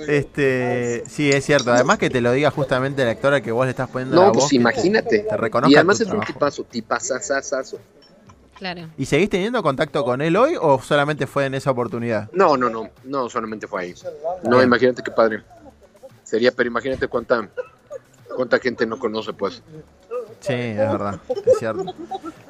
Este, sí, es cierto. Además que te lo diga justamente el actor al que vos le estás poniendo la No, voz. pues imagínate. Te reconozca Y además tu es un tipazo, tipazazazazo. Claro. ¿Y seguís teniendo contacto con él hoy o solamente fue en esa oportunidad? No, no, no, no, solamente fue ahí. No, Bien. imagínate qué padre. Sería, pero imagínate cuánta cuánta gente no conoce, pues. Sí, es verdad, es cierto.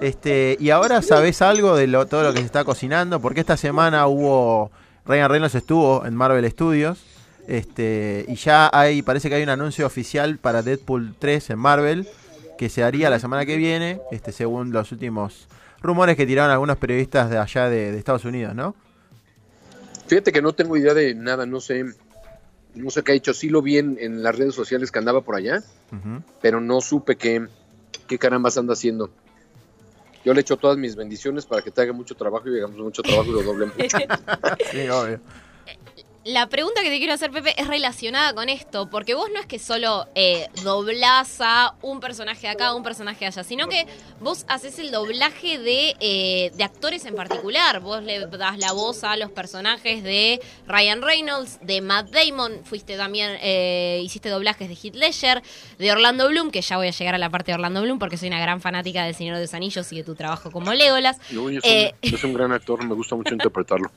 Este, y ahora sabés algo de lo, todo lo que se está cocinando, porque esta semana hubo Ryan Reynolds estuvo en Marvel Studios, este, y ya hay, parece que hay un anuncio oficial para Deadpool 3 en Marvel que se haría la semana que viene, este, según los últimos rumores que tiraron algunos periodistas de allá de, de Estados Unidos, ¿no? Fíjate que no tengo idea de nada, no sé, no sé qué ha hecho. Sí lo vi en, en las redes sociales que andaba por allá, pero no supe qué, qué carambas anda haciendo. Yo le echo todas mis bendiciones para que te haga mucho trabajo y hagamos mucho trabajo y lo doblen mucho. Sí, obvio. La pregunta que te quiero hacer, Pepe, es relacionada con esto, porque vos no es que solo eh, doblás a un personaje de acá, un personaje de allá, sino que vos haces el doblaje de, eh, de actores en particular. Vos le das la voz a los personajes de Ryan Reynolds, de Matt Damon, fuiste también, eh, hiciste doblajes de Heath Ledger, de Orlando Bloom, que ya voy a llegar a la parte de Orlando Bloom porque soy una gran fanática del Señor de los Anillos y de tu trabajo como Legolas. No, es, Eh, un, es un gran actor, me gusta mucho interpretarlo.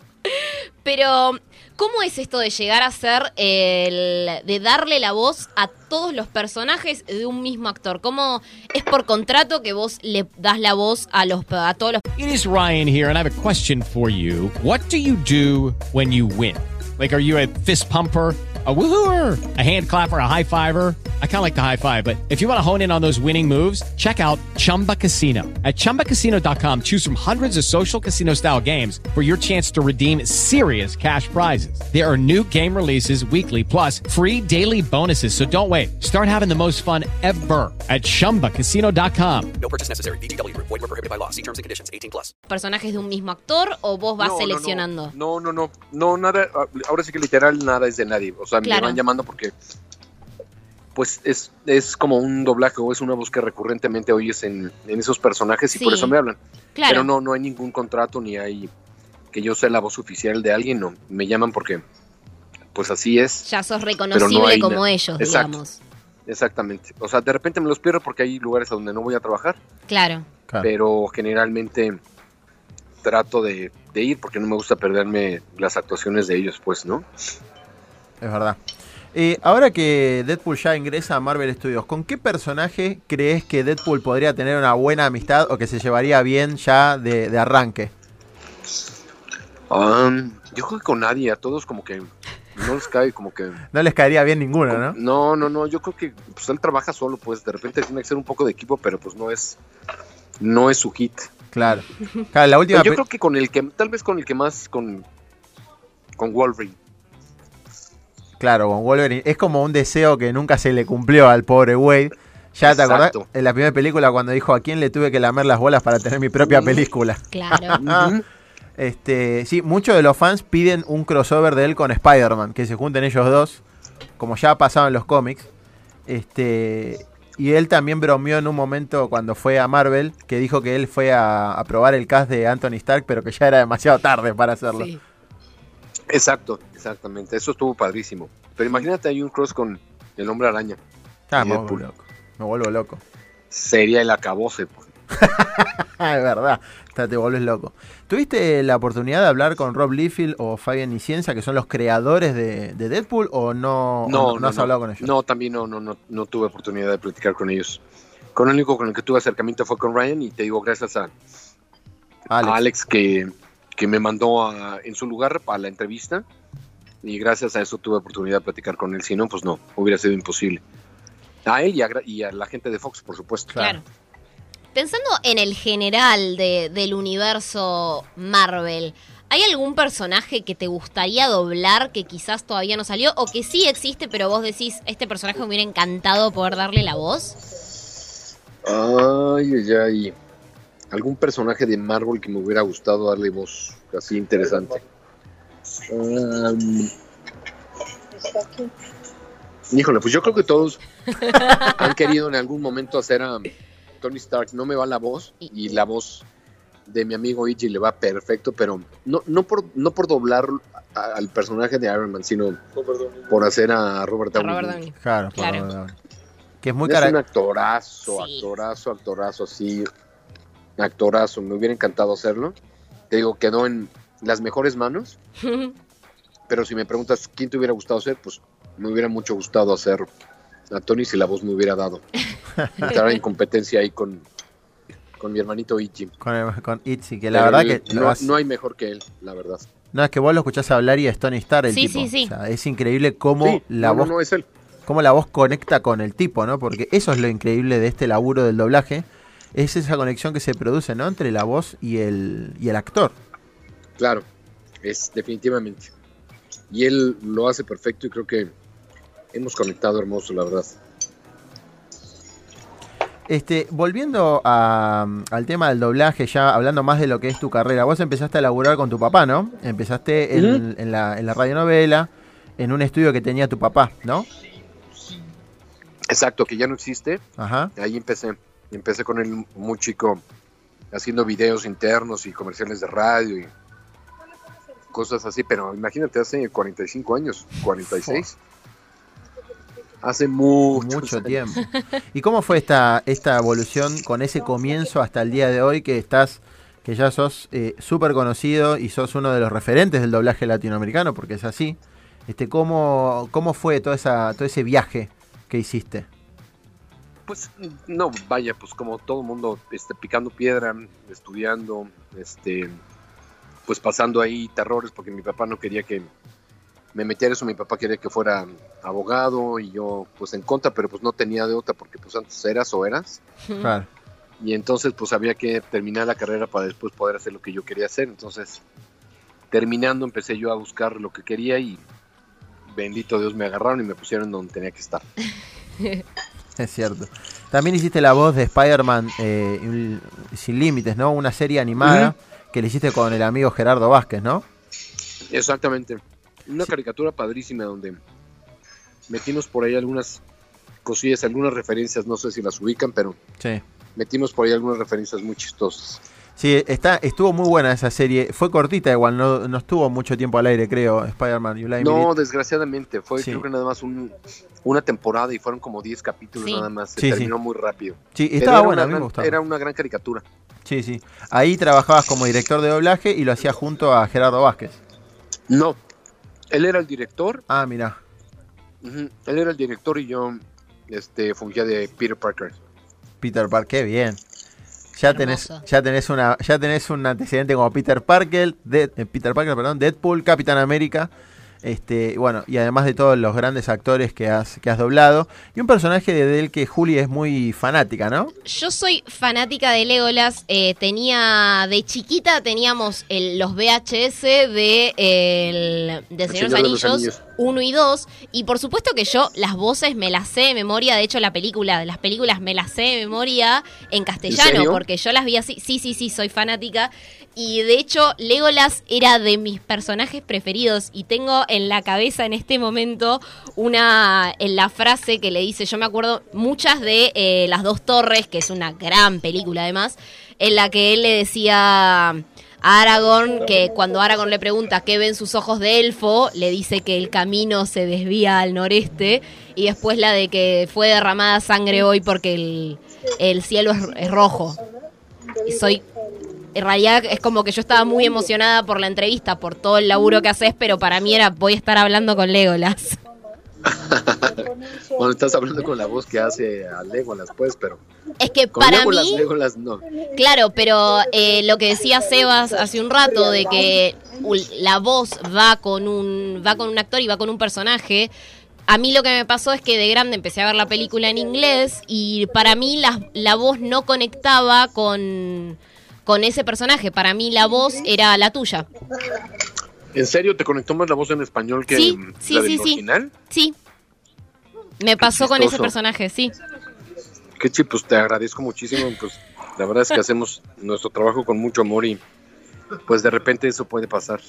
Pero, ¿cómo es esto de llegar a ser el. de darle la voz a todos los personajes de un mismo actor? ¿Cómo es por contrato que vos le das la voz a, los, a todos los. It is Ryan here, and I have a question for you. What do you do when you win? Like, are you a fist pumper? A woohooer, a hand a high fiver. I kind of like the high five, but if you want to hone in on those winning moves, check out Chumba Casino. At chumbacasino.com, choose from hundreds of social casino style games for your chance to redeem serious cash prizes. There are new game releases weekly, plus free daily bonuses. So don't wait. Start having the most fun ever at chumbacasino.com. No purchase necessary. VGW Group. Void were prohibited by law. See terms and conditions. 18 plus. personajes de un mismo actor o vos vas No, no, no. seleccionando? No, no, no, no, nada, ahora sí que literal nada es de nadie, o sea, Claro. me van llamando porque pues es, es como un doblaje o es una voz que recurrentemente oyes en, en esos personajes y por eso me hablan. Claro. Pero no, no hay ningún contrato ni hay que yo sea la voz oficial de alguien, no, me llaman porque pues así es. Ya sos reconocible no como ellos, Exacto, digamos. Exactamente. O sea, de repente me los pierdo porque hay lugares a donde no voy a trabajar, Claro. pero generalmente trato de, de ir porque no me gusta perderme las actuaciones de ellos, pues, ¿no? Es verdad. Eh, ahora que Deadpool ya ingresa a Marvel Studios, ¿con qué personaje crees que Deadpool podría tener una buena amistad o que se llevaría bien ya de, de arranque? Um, yo creo que con nadie, a todos como que no les cae, como que... No les caería bien ninguno, ¿no? No, no, no, yo creo que pues él trabaja solo, pues de repente tiene que ser un poco de equipo, pero pues no es, no es su hit. Claro. Claro, la última yo creo que con el que, tal vez con el que más, con, con Wolverine. Claro, con Wolverine. Es como un deseo que nunca se le cumplió al pobre Wade. ¿Ya te acordás? Exacto. En la primera película cuando dijo a quién le tuve que lamer las bolas para tener mi propia película. Claro. Ujú. Este, sí, muchos de los fans piden un crossover de él con Spider-Man, que se junten ellos dos, como ya ha pasado en los cómics. Este, y él también bromeó en un momento cuando fue a Marvel, que dijo que él fue a, a probar el cast de Anthony Stark, pero que ya era demasiado tarde para hacerlo. Sí. Exacto, exactamente, eso estuvo padrísimo. Pero imagínate hay un cross con el hombre araña. Ah, me vuelvo loco. Me vuelvo loco. sería el acabose. pues. Es verdad, Hasta te vuelves loco. ¿Tuviste la oportunidad de hablar con Rob Liefeld o Fabian Niciencia, que son los creadores de, de Deadpool, o no, o No, no, has no. hablado con ellos? No, también no, no, no, no tuve oportunidad de platicar con ellos. Con el único con el que tuve acercamiento fue con Ryan y te digo gracias a Alex. a Alex que, que me mandó a- en su lugar para la entrevista y gracias a eso tuve oportunidad de platicar con él. Si no, pues no, hubiera sido imposible. A él y a, gra- y a la gente de Fox, por supuesto. Claro. Pensando en el general de- del universo Marvel, ¿hay algún personaje que te gustaría doblar que quizás todavía no salió o que sí existe, pero vos decís, este personaje me hubiera encantado poder darle la voz? Ay, ay, ay. Algún personaje de Marvel que me hubiera gustado darle voz así interesante. Um, híjole, pues yo creo que todos han querido en algún momento hacer a Tony Stark. No me va la voz y la voz de mi amigo Iggy le va perfecto, pero no, no, por, no por doblar a- al personaje de Iron Man, sino por hacer a Robert Downey. Robert. Downey. Claro, Claro. Robert Downey. Que es muy es un actorazo, actorazo, actorazo, así. Actorazo, me hubiera encantado hacerlo. Te digo, quedó en las mejores manos. Pero si me preguntas quién te hubiera gustado hacer, pues me hubiera mucho gustado hacer a Tony si la voz me hubiera dado. Estar en competencia ahí con, con mi hermanito Ichi. Con, con Itzy, que la Pero verdad él- que. no, hace- no hay mejor que él, la verdad. No, es que vos lo escuchás hablar y es Tony Stark el Sí, tipo. sí, sí. O sea, es increíble cómo Sí, la no, no, voz. no, es él. Cómo la voz conecta con el tipo, ¿no? Porque eso es lo increíble de este laburo del doblaje. Es esa conexión que se produce, ¿no? Entre la voz y el, y el actor. Claro, es definitivamente. Y él lo hace perfecto y creo que hemos conectado hermoso, la verdad. Este, volviendo a- al tema del doblaje, ya hablando más de lo que es tu carrera, vos empezaste a laburar con tu papá, ¿no? Empezaste en, Ujú. en la, en la radionovela, en un estudio que tenía tu papá, ¿no? Exacto, que ya no existe. Ajá. Ahí empecé. Empecé con él muy chico, haciendo videos internos y comerciales de radio y cosas así. Pero imagínate, hace 45 años, 46. Hace mucho, Mucho tiempo. ¿Y cómo fue esta, esta evolución con ese comienzo hasta el día de hoy que estás, que ya sos eh, súper conocido y sos uno de los referentes del doblaje latinoamericano, porque es así? Este, ¿cómo, ¿Cómo fue toda esa, todo ese viaje que hiciste? Pues no, vaya, pues como todo el mundo este, picando piedra, estudiando, este, pues pasando ahí terrores porque mi papá no quería que me metiera eso, mi papá quería que fuera abogado y yo pues en contra, pero pues no tenía de otra porque pues antes eras o eras Claro. y entonces pues había que terminar la carrera para después poder hacer lo que yo quería hacer, entonces terminando empecé yo a buscar lo que quería y bendito Dios me agarraron y me pusieron donde tenía que estar. Es cierto. También hiciste la voz de Spider-Man eh, Sin Límites, ¿no? Una serie animada que le hiciste con el amigo Gerardo Vázquez, ¿no? Exactamente. Una caricatura padrísima donde metimos por ahí algunas cosillas, algunas referencias, no sé si las ubican, pero Sí. metimos por ahí algunas referencias muy chistosas. Sí, está, estuvo muy buena esa serie. Fue cortita igual, no, no estuvo mucho tiempo al aire, creo, Spider-Man No, desgraciadamente, fue Sí. creo que nada más un- una temporada y fueron como 10 capítulos Sí. nada más. Se Sí, sí. terminó muy rápido. Sí, estaba era buena, una a mí me gran- gustaba. Era una gran caricatura. Sí, sí. Ahí trabajabas como director de doblaje y lo hacías junto a Gerardo Vázquez. No, él era el director, Ah, mira. él era el director y yo este, fungía de Peter Parker. Peter Parker, qué bien. Ya tenés, ya tenés una, ya tenés un antecedente como Peter Parker, Dead- eh, Peter Parker, perdón, Deadpool, Capitán América, este, y bueno, y además de todos los grandes actores que has, que has doblado, y un personaje de del que Juli es muy fanática, ¿no? Yo soy fanática de Legolas. eh, tenía de chiquita teníamos el- los VHS de el de Señor de los Señor de los Anillos. 1 y 2 y por supuesto que yo las voces me las sé de memoria. De hecho la película de las películas me las sé de memoria en castellano porque yo las vi así. Sí, sí, sí, soy fanática. Y de hecho, Legolas era de mis personajes preferidos. Y tengo en la cabeza en este momento una. En la frase que le dice. Yo me acuerdo muchas de eh, Las dos Torres, que es una gran película además. En la que él le decía. Aragorn, que cuando Aragorn le pregunta qué ven sus ojos de elfo, le dice que el camino se desvía al noreste. Y después la de que fue derramada sangre hoy porque el, el cielo es, es rojo. Y soy en realidad es como que yo estaba muy emocionada por la entrevista, por todo el laburo que haces, pero para mí era voy a estar hablando con Legolas. bueno, estás hablando con la voz que hace a Legolas, pues, pero Es que con para Legolas, mí, Legolas no. claro, pero eh, lo que decía Sebas hace un rato de que la voz va con un va con un actor y va con un personaje. A mí lo que me pasó es que de grande empecé a ver la película en inglés y para mí la, la voz no conectaba con, con ese personaje. Para mí la voz era la tuya. ¿En serio te conectó más la voz en español que Sí, sí, la del sí, sí. original? Sí. Me pasó con ese personaje, sí. Qué chip, pues te agradezco muchísimo. Pues la verdad es que hacemos nuestro trabajo con mucho amor y pues de repente eso puede pasar.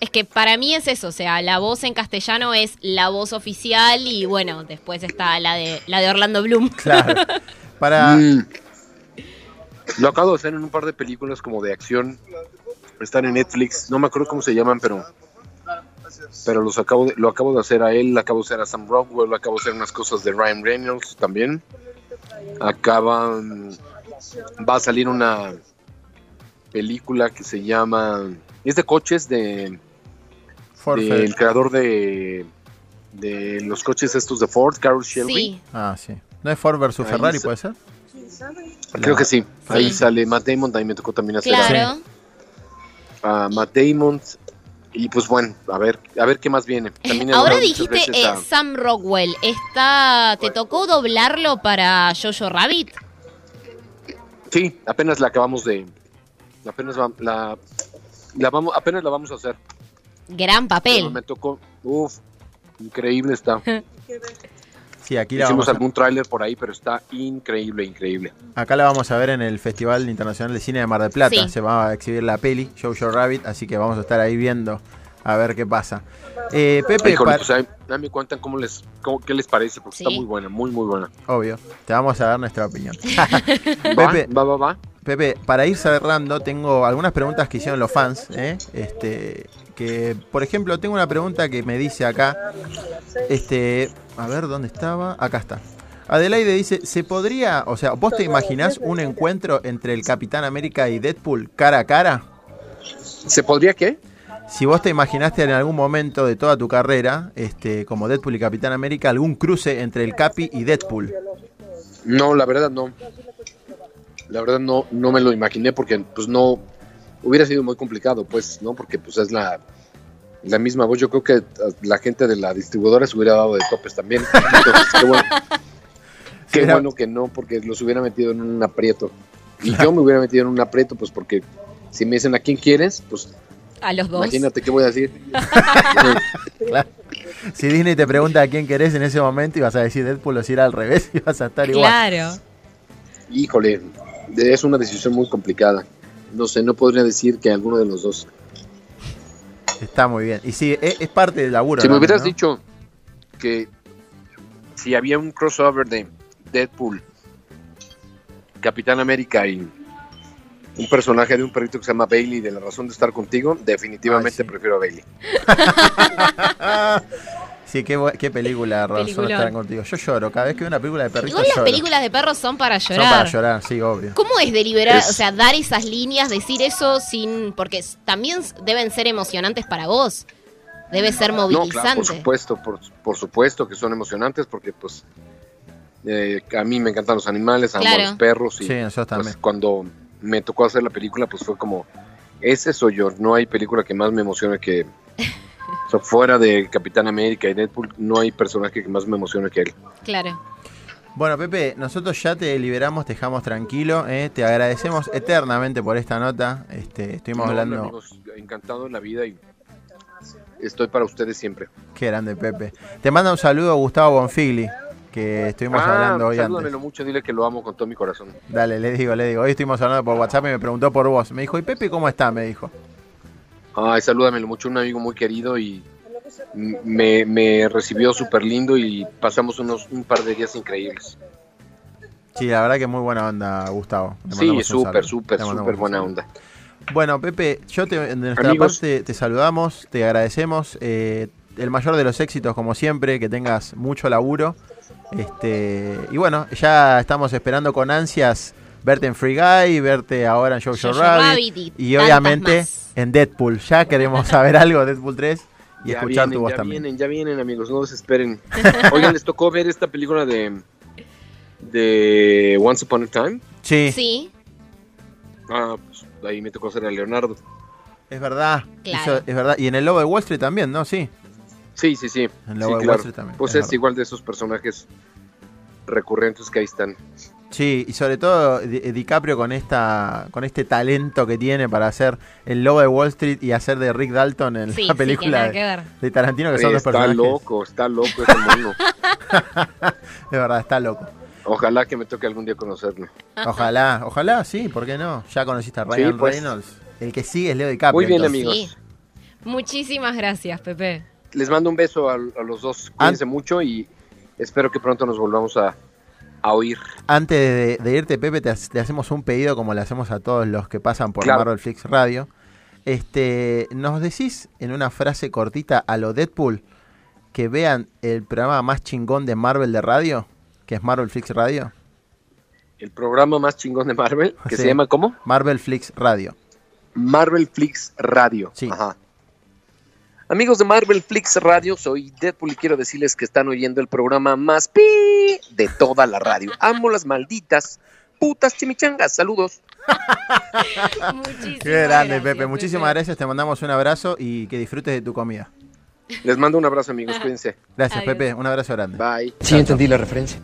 Es que para mí es eso, o sea, la voz en castellano es la voz oficial y bueno, después está la de la de Orlando Bloom. Claro. Para. Mm. Lo acabo de hacer en un par de películas como de acción. Están en Netflix. No me acuerdo cómo se llaman, pero pero los acabo de, lo acabo de hacer a él, acabo de hacer a Sam Rockwell, acabo de hacer unas cosas de Ryan Reynolds también. Acaban va a salir una película que se llama es de coches de Ford del Ferrari. creador de de los coches estos de Ford, Carol Shelby. Sí, Ah, sí. ¿No es Ford versus Ahí Ferrari, puede ser? Creo que sí. Ahí Sí. sale Matt Damon, también me tocó también hacer claro. a, Matt Damon. Y pues bueno, a ver, a ver qué más viene. También he Ahora dijiste eh, a- Sam Rockwell, está ¿te tocó doblarlo para Jojo Rabbit? Sí, apenas la acabamos de. Apenas la, la vamos, apenas la vamos a hacer. Gran Pero papel. me tocó. Uf, increíble está. Sí, aquí la, Hicimos vamos a, algún tráiler por ahí, pero está increíble, increíble. acá la vamos a ver en el Festival Internacional de Cine de Mar del Plata. Sí. Se va a exhibir la peli, Jojo Rabbit, así que vamos a estar ahí viendo a ver qué pasa. Eh, Pepe, Híjole, pa- pues ahí, ahí me cuentan cómo les, cómo, qué les parece, porque Sí. está muy buena, muy, muy buena. obvio, te vamos a dar nuestra opinión. Va, Pepe, va, va, va. Pepe, para ir cerrando, tengo algunas preguntas que hicieron los fans. ¿eh? Este, que, por ejemplo, tengo una pregunta que me dice acá. Este, a ver, ¿dónde estaba? Acá está. Adelaide dice, ¿se podría, o sea, vos te imaginás un encuentro entre el Capitán América y Deadpool cara a cara? ¿Se podría qué? Si vos te imaginaste en algún momento de toda tu carrera, este, como Deadpool y Capitán América, algún cruce entre el Capi y Deadpool. No, la verdad no. La verdad no, no me lo imaginé porque pues no hubiera sido muy complicado, pues, ¿no? Porque pues es la, la misma voz. Yo creo que uh, la gente de la distribuidora se hubiera dado de topes también. Entonces, qué bueno, qué Era- bueno que no, porque los hubiera metido en un aprieto. Y yo me hubiera metido en un aprieto, pues porque si me dicen a quién quieres, pues A los dos. imagínate qué voy a decir. Claro. Si Disney te pregunta a quién querés en ese momento y vas a decir Deadpool o si era al revés y vas a estar igual. Claro. Híjole, es una decisión muy complicada. No sé, no podría decir que alguno de los dos. Está muy bien. Y sí, e, es, es parte del laburo. Si me hubieras ¿no? dicho que si había un crossover de Deadpool, Capitán América y un personaje de un perrito que se llama Bailey de la razón de estar contigo, definitivamente Ay, sí. prefiero a Bailey. Sí, qué, qué película, Razón Peliculón. estar contigo. Yo lloro. Cada vez que veo una película de perritos Igual las lloro. películas de perros son para Son llorar. para llorar, sí, obvio. ¿Cómo es deliberar, Es- o sea, dar esas líneas, decir eso sin. Porque también deben ser emocionantes para vos. Debe ser No, movilizante. claro, por supuesto, por, por supuesto que son emocionantes porque pues eh, a mí me encantan los animales, amo a Claro. los perros y Sí, nosotros pues, también. cuando me tocó hacer la película pues fue como ese soy yo, no hay película que más me emocione que o sea, fuera de Capitán América y Deadpool no hay personaje que más me emocione que él. Claro. Bueno, Pepe, nosotros ya te liberamos, te dejamos tranquilo. ¿eh? Te agradecemos eternamente por esta nota. Este, estuvimos No, hablando. amigos, encantado en la vida y estoy para ustedes siempre. Qué grande, Pepe. Te manda un saludo Gustavo Bonfigli, que estuvimos Ah, hablando hoy antes. mucho, dile que lo amo con todo mi corazón. Dale, le digo, le digo. Hoy estuvimos hablando por WhatsApp y me preguntó por vos. Me dijo, ¿y Pepe cómo está? Me dijo. Ay, salúdamelo mucho, un amigo muy querido y me, me recibió súper lindo y pasamos unos un par de días increíbles. Sí, la verdad que muy buena onda, Gustavo. Sí, súper, súper, súper buena onda. Bueno, Pepe, yo te, de nuestra Amigos. parte te saludamos, te agradecemos. eh, el mayor de los éxitos, como siempre, que tengas mucho laburo Este, y bueno, ya estamos esperando con ansias verte en Free Guy, verte ahora en Jojo Rabbit, Rabbit y obviamente más. en Deadpool. Ya queremos saber algo de Deadpool 3 y ya escuchar vienen, tu voz ya también. vienen, ya vienen, amigos, no desesperen. Oigan, ¿les tocó ver esta película de, de Once Upon a Time? Sí, Sí, Ah, pues ahí me tocó ser a Leonardo. es verdad. Claro. Hizo- es verdad. Y en el Lobo de Wall Street también, ¿no? Sí. Sí, sí, sí. En Sí, Lobo de Wall claro. Street también. Pues es igual de esos personajes recurrentes que ahí están. Sí, y sobre todo Di- DiCaprio con esta con este talento que tiene para hacer el Lobo de Wall Street y hacer de Rick Dalton en sí, la sí, que película de, que ver. de Tarantino, que son dos está personajes. loco, está loco ese mono. De verdad, está loco. Ojalá que me toque algún día conocerlo. Ojalá, ojalá, sí, ¿por qué no? Ya conociste a Ryan Sí, pues. Reynolds. El que sigue es Leo DiCaprio. Muy bien, entonces. amigos. Sí. Muchísimas gracias, Pepe. Les mando un beso a, a los dos. Cuídense mucho y espero que pronto nos volvamos a, a oír. Antes de, de irte, Pepe, te, ha- te hacemos un pedido como le hacemos a todos los que pasan por Claro. Marvel Flix Radio. Este, ¿Nos decís en una frase cortita a lo Deadpool que vean el programa más chingón de Marvel de radio, que es Marvel Flix Radio? El programa más chingón de Marvel, que Sí. se llama ¿cómo? Marvel Flix Radio. Marvel Flix Radio. Sí. Ajá. Amigos de Marvel Flix Radio, soy Deadpool y quiero decirles que están oyendo el programa más pi de toda la radio. Amo las malditas putas chimichangas. Saludos. Muchísimas Qué grande, gracias, Pepe. Muchísimas gracias. Te mandamos un abrazo y que disfrutes de tu comida. Les mando un abrazo, amigos. Cuídense. Gracias, Adiós. Pepe. Un abrazo grande. Bye. Sí, entendí la referencia.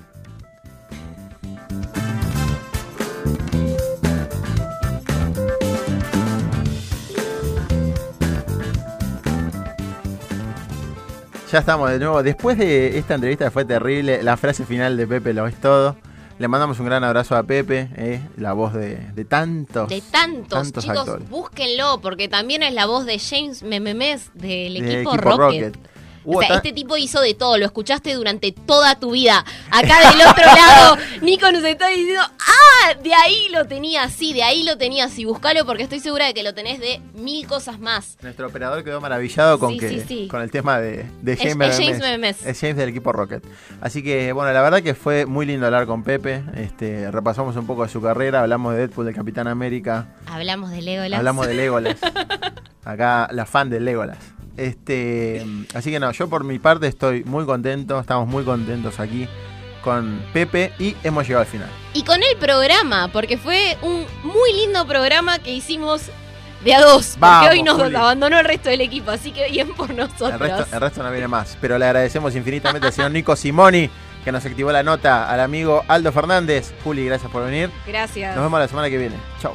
Ya estamos de nuevo. Después de esta entrevista que fue terrible, la frase final de Pepe lo es todo. Le mandamos un gran abrazo a Pepe, eh, la voz de, de tantos. De tantos, tantos chicos, actores. búsquenlo, porque también es la voz de James Mememes del equipo, equipo Rocket. Rocket. O sea, este tipo hizo de todo, lo escuchaste durante toda tu vida. Acá del otro lado, Nico nos está diciendo, ah, de ahí lo tenías, sí, de ahí lo tenías, y buscalo porque estoy segura de que lo tenés de mil cosas más. Nuestro operador quedó maravillado con Sí, que sí, sí. con el tema de, de Es- James es Memes. James Memes. Es James del equipo Rocket. Así que, bueno, la verdad que fue muy lindo hablar con Pepe. Este, repasamos un poco de su carrera, hablamos de Deadpool, del Capitán América, Hablamos de Legolas. hablamos de Legolas. Acá la fan de Legolas. Este, así que no, yo por mi parte estoy muy contento, estamos muy contentos aquí con Pepe y hemos llegado al final. Y con el programa, porque fue un muy lindo programa que hicimos de a dos. Vamos, porque hoy nos Juli. abandonó el resto del equipo, así que bien por nosotros. El resto, el resto no viene más. Pero le agradecemos infinitamente al señor Nico Simoni, que nos activó la nota, al amigo Aldo Fernández. Juli, gracias por venir. Gracias. Nos vemos la semana que viene. Chau.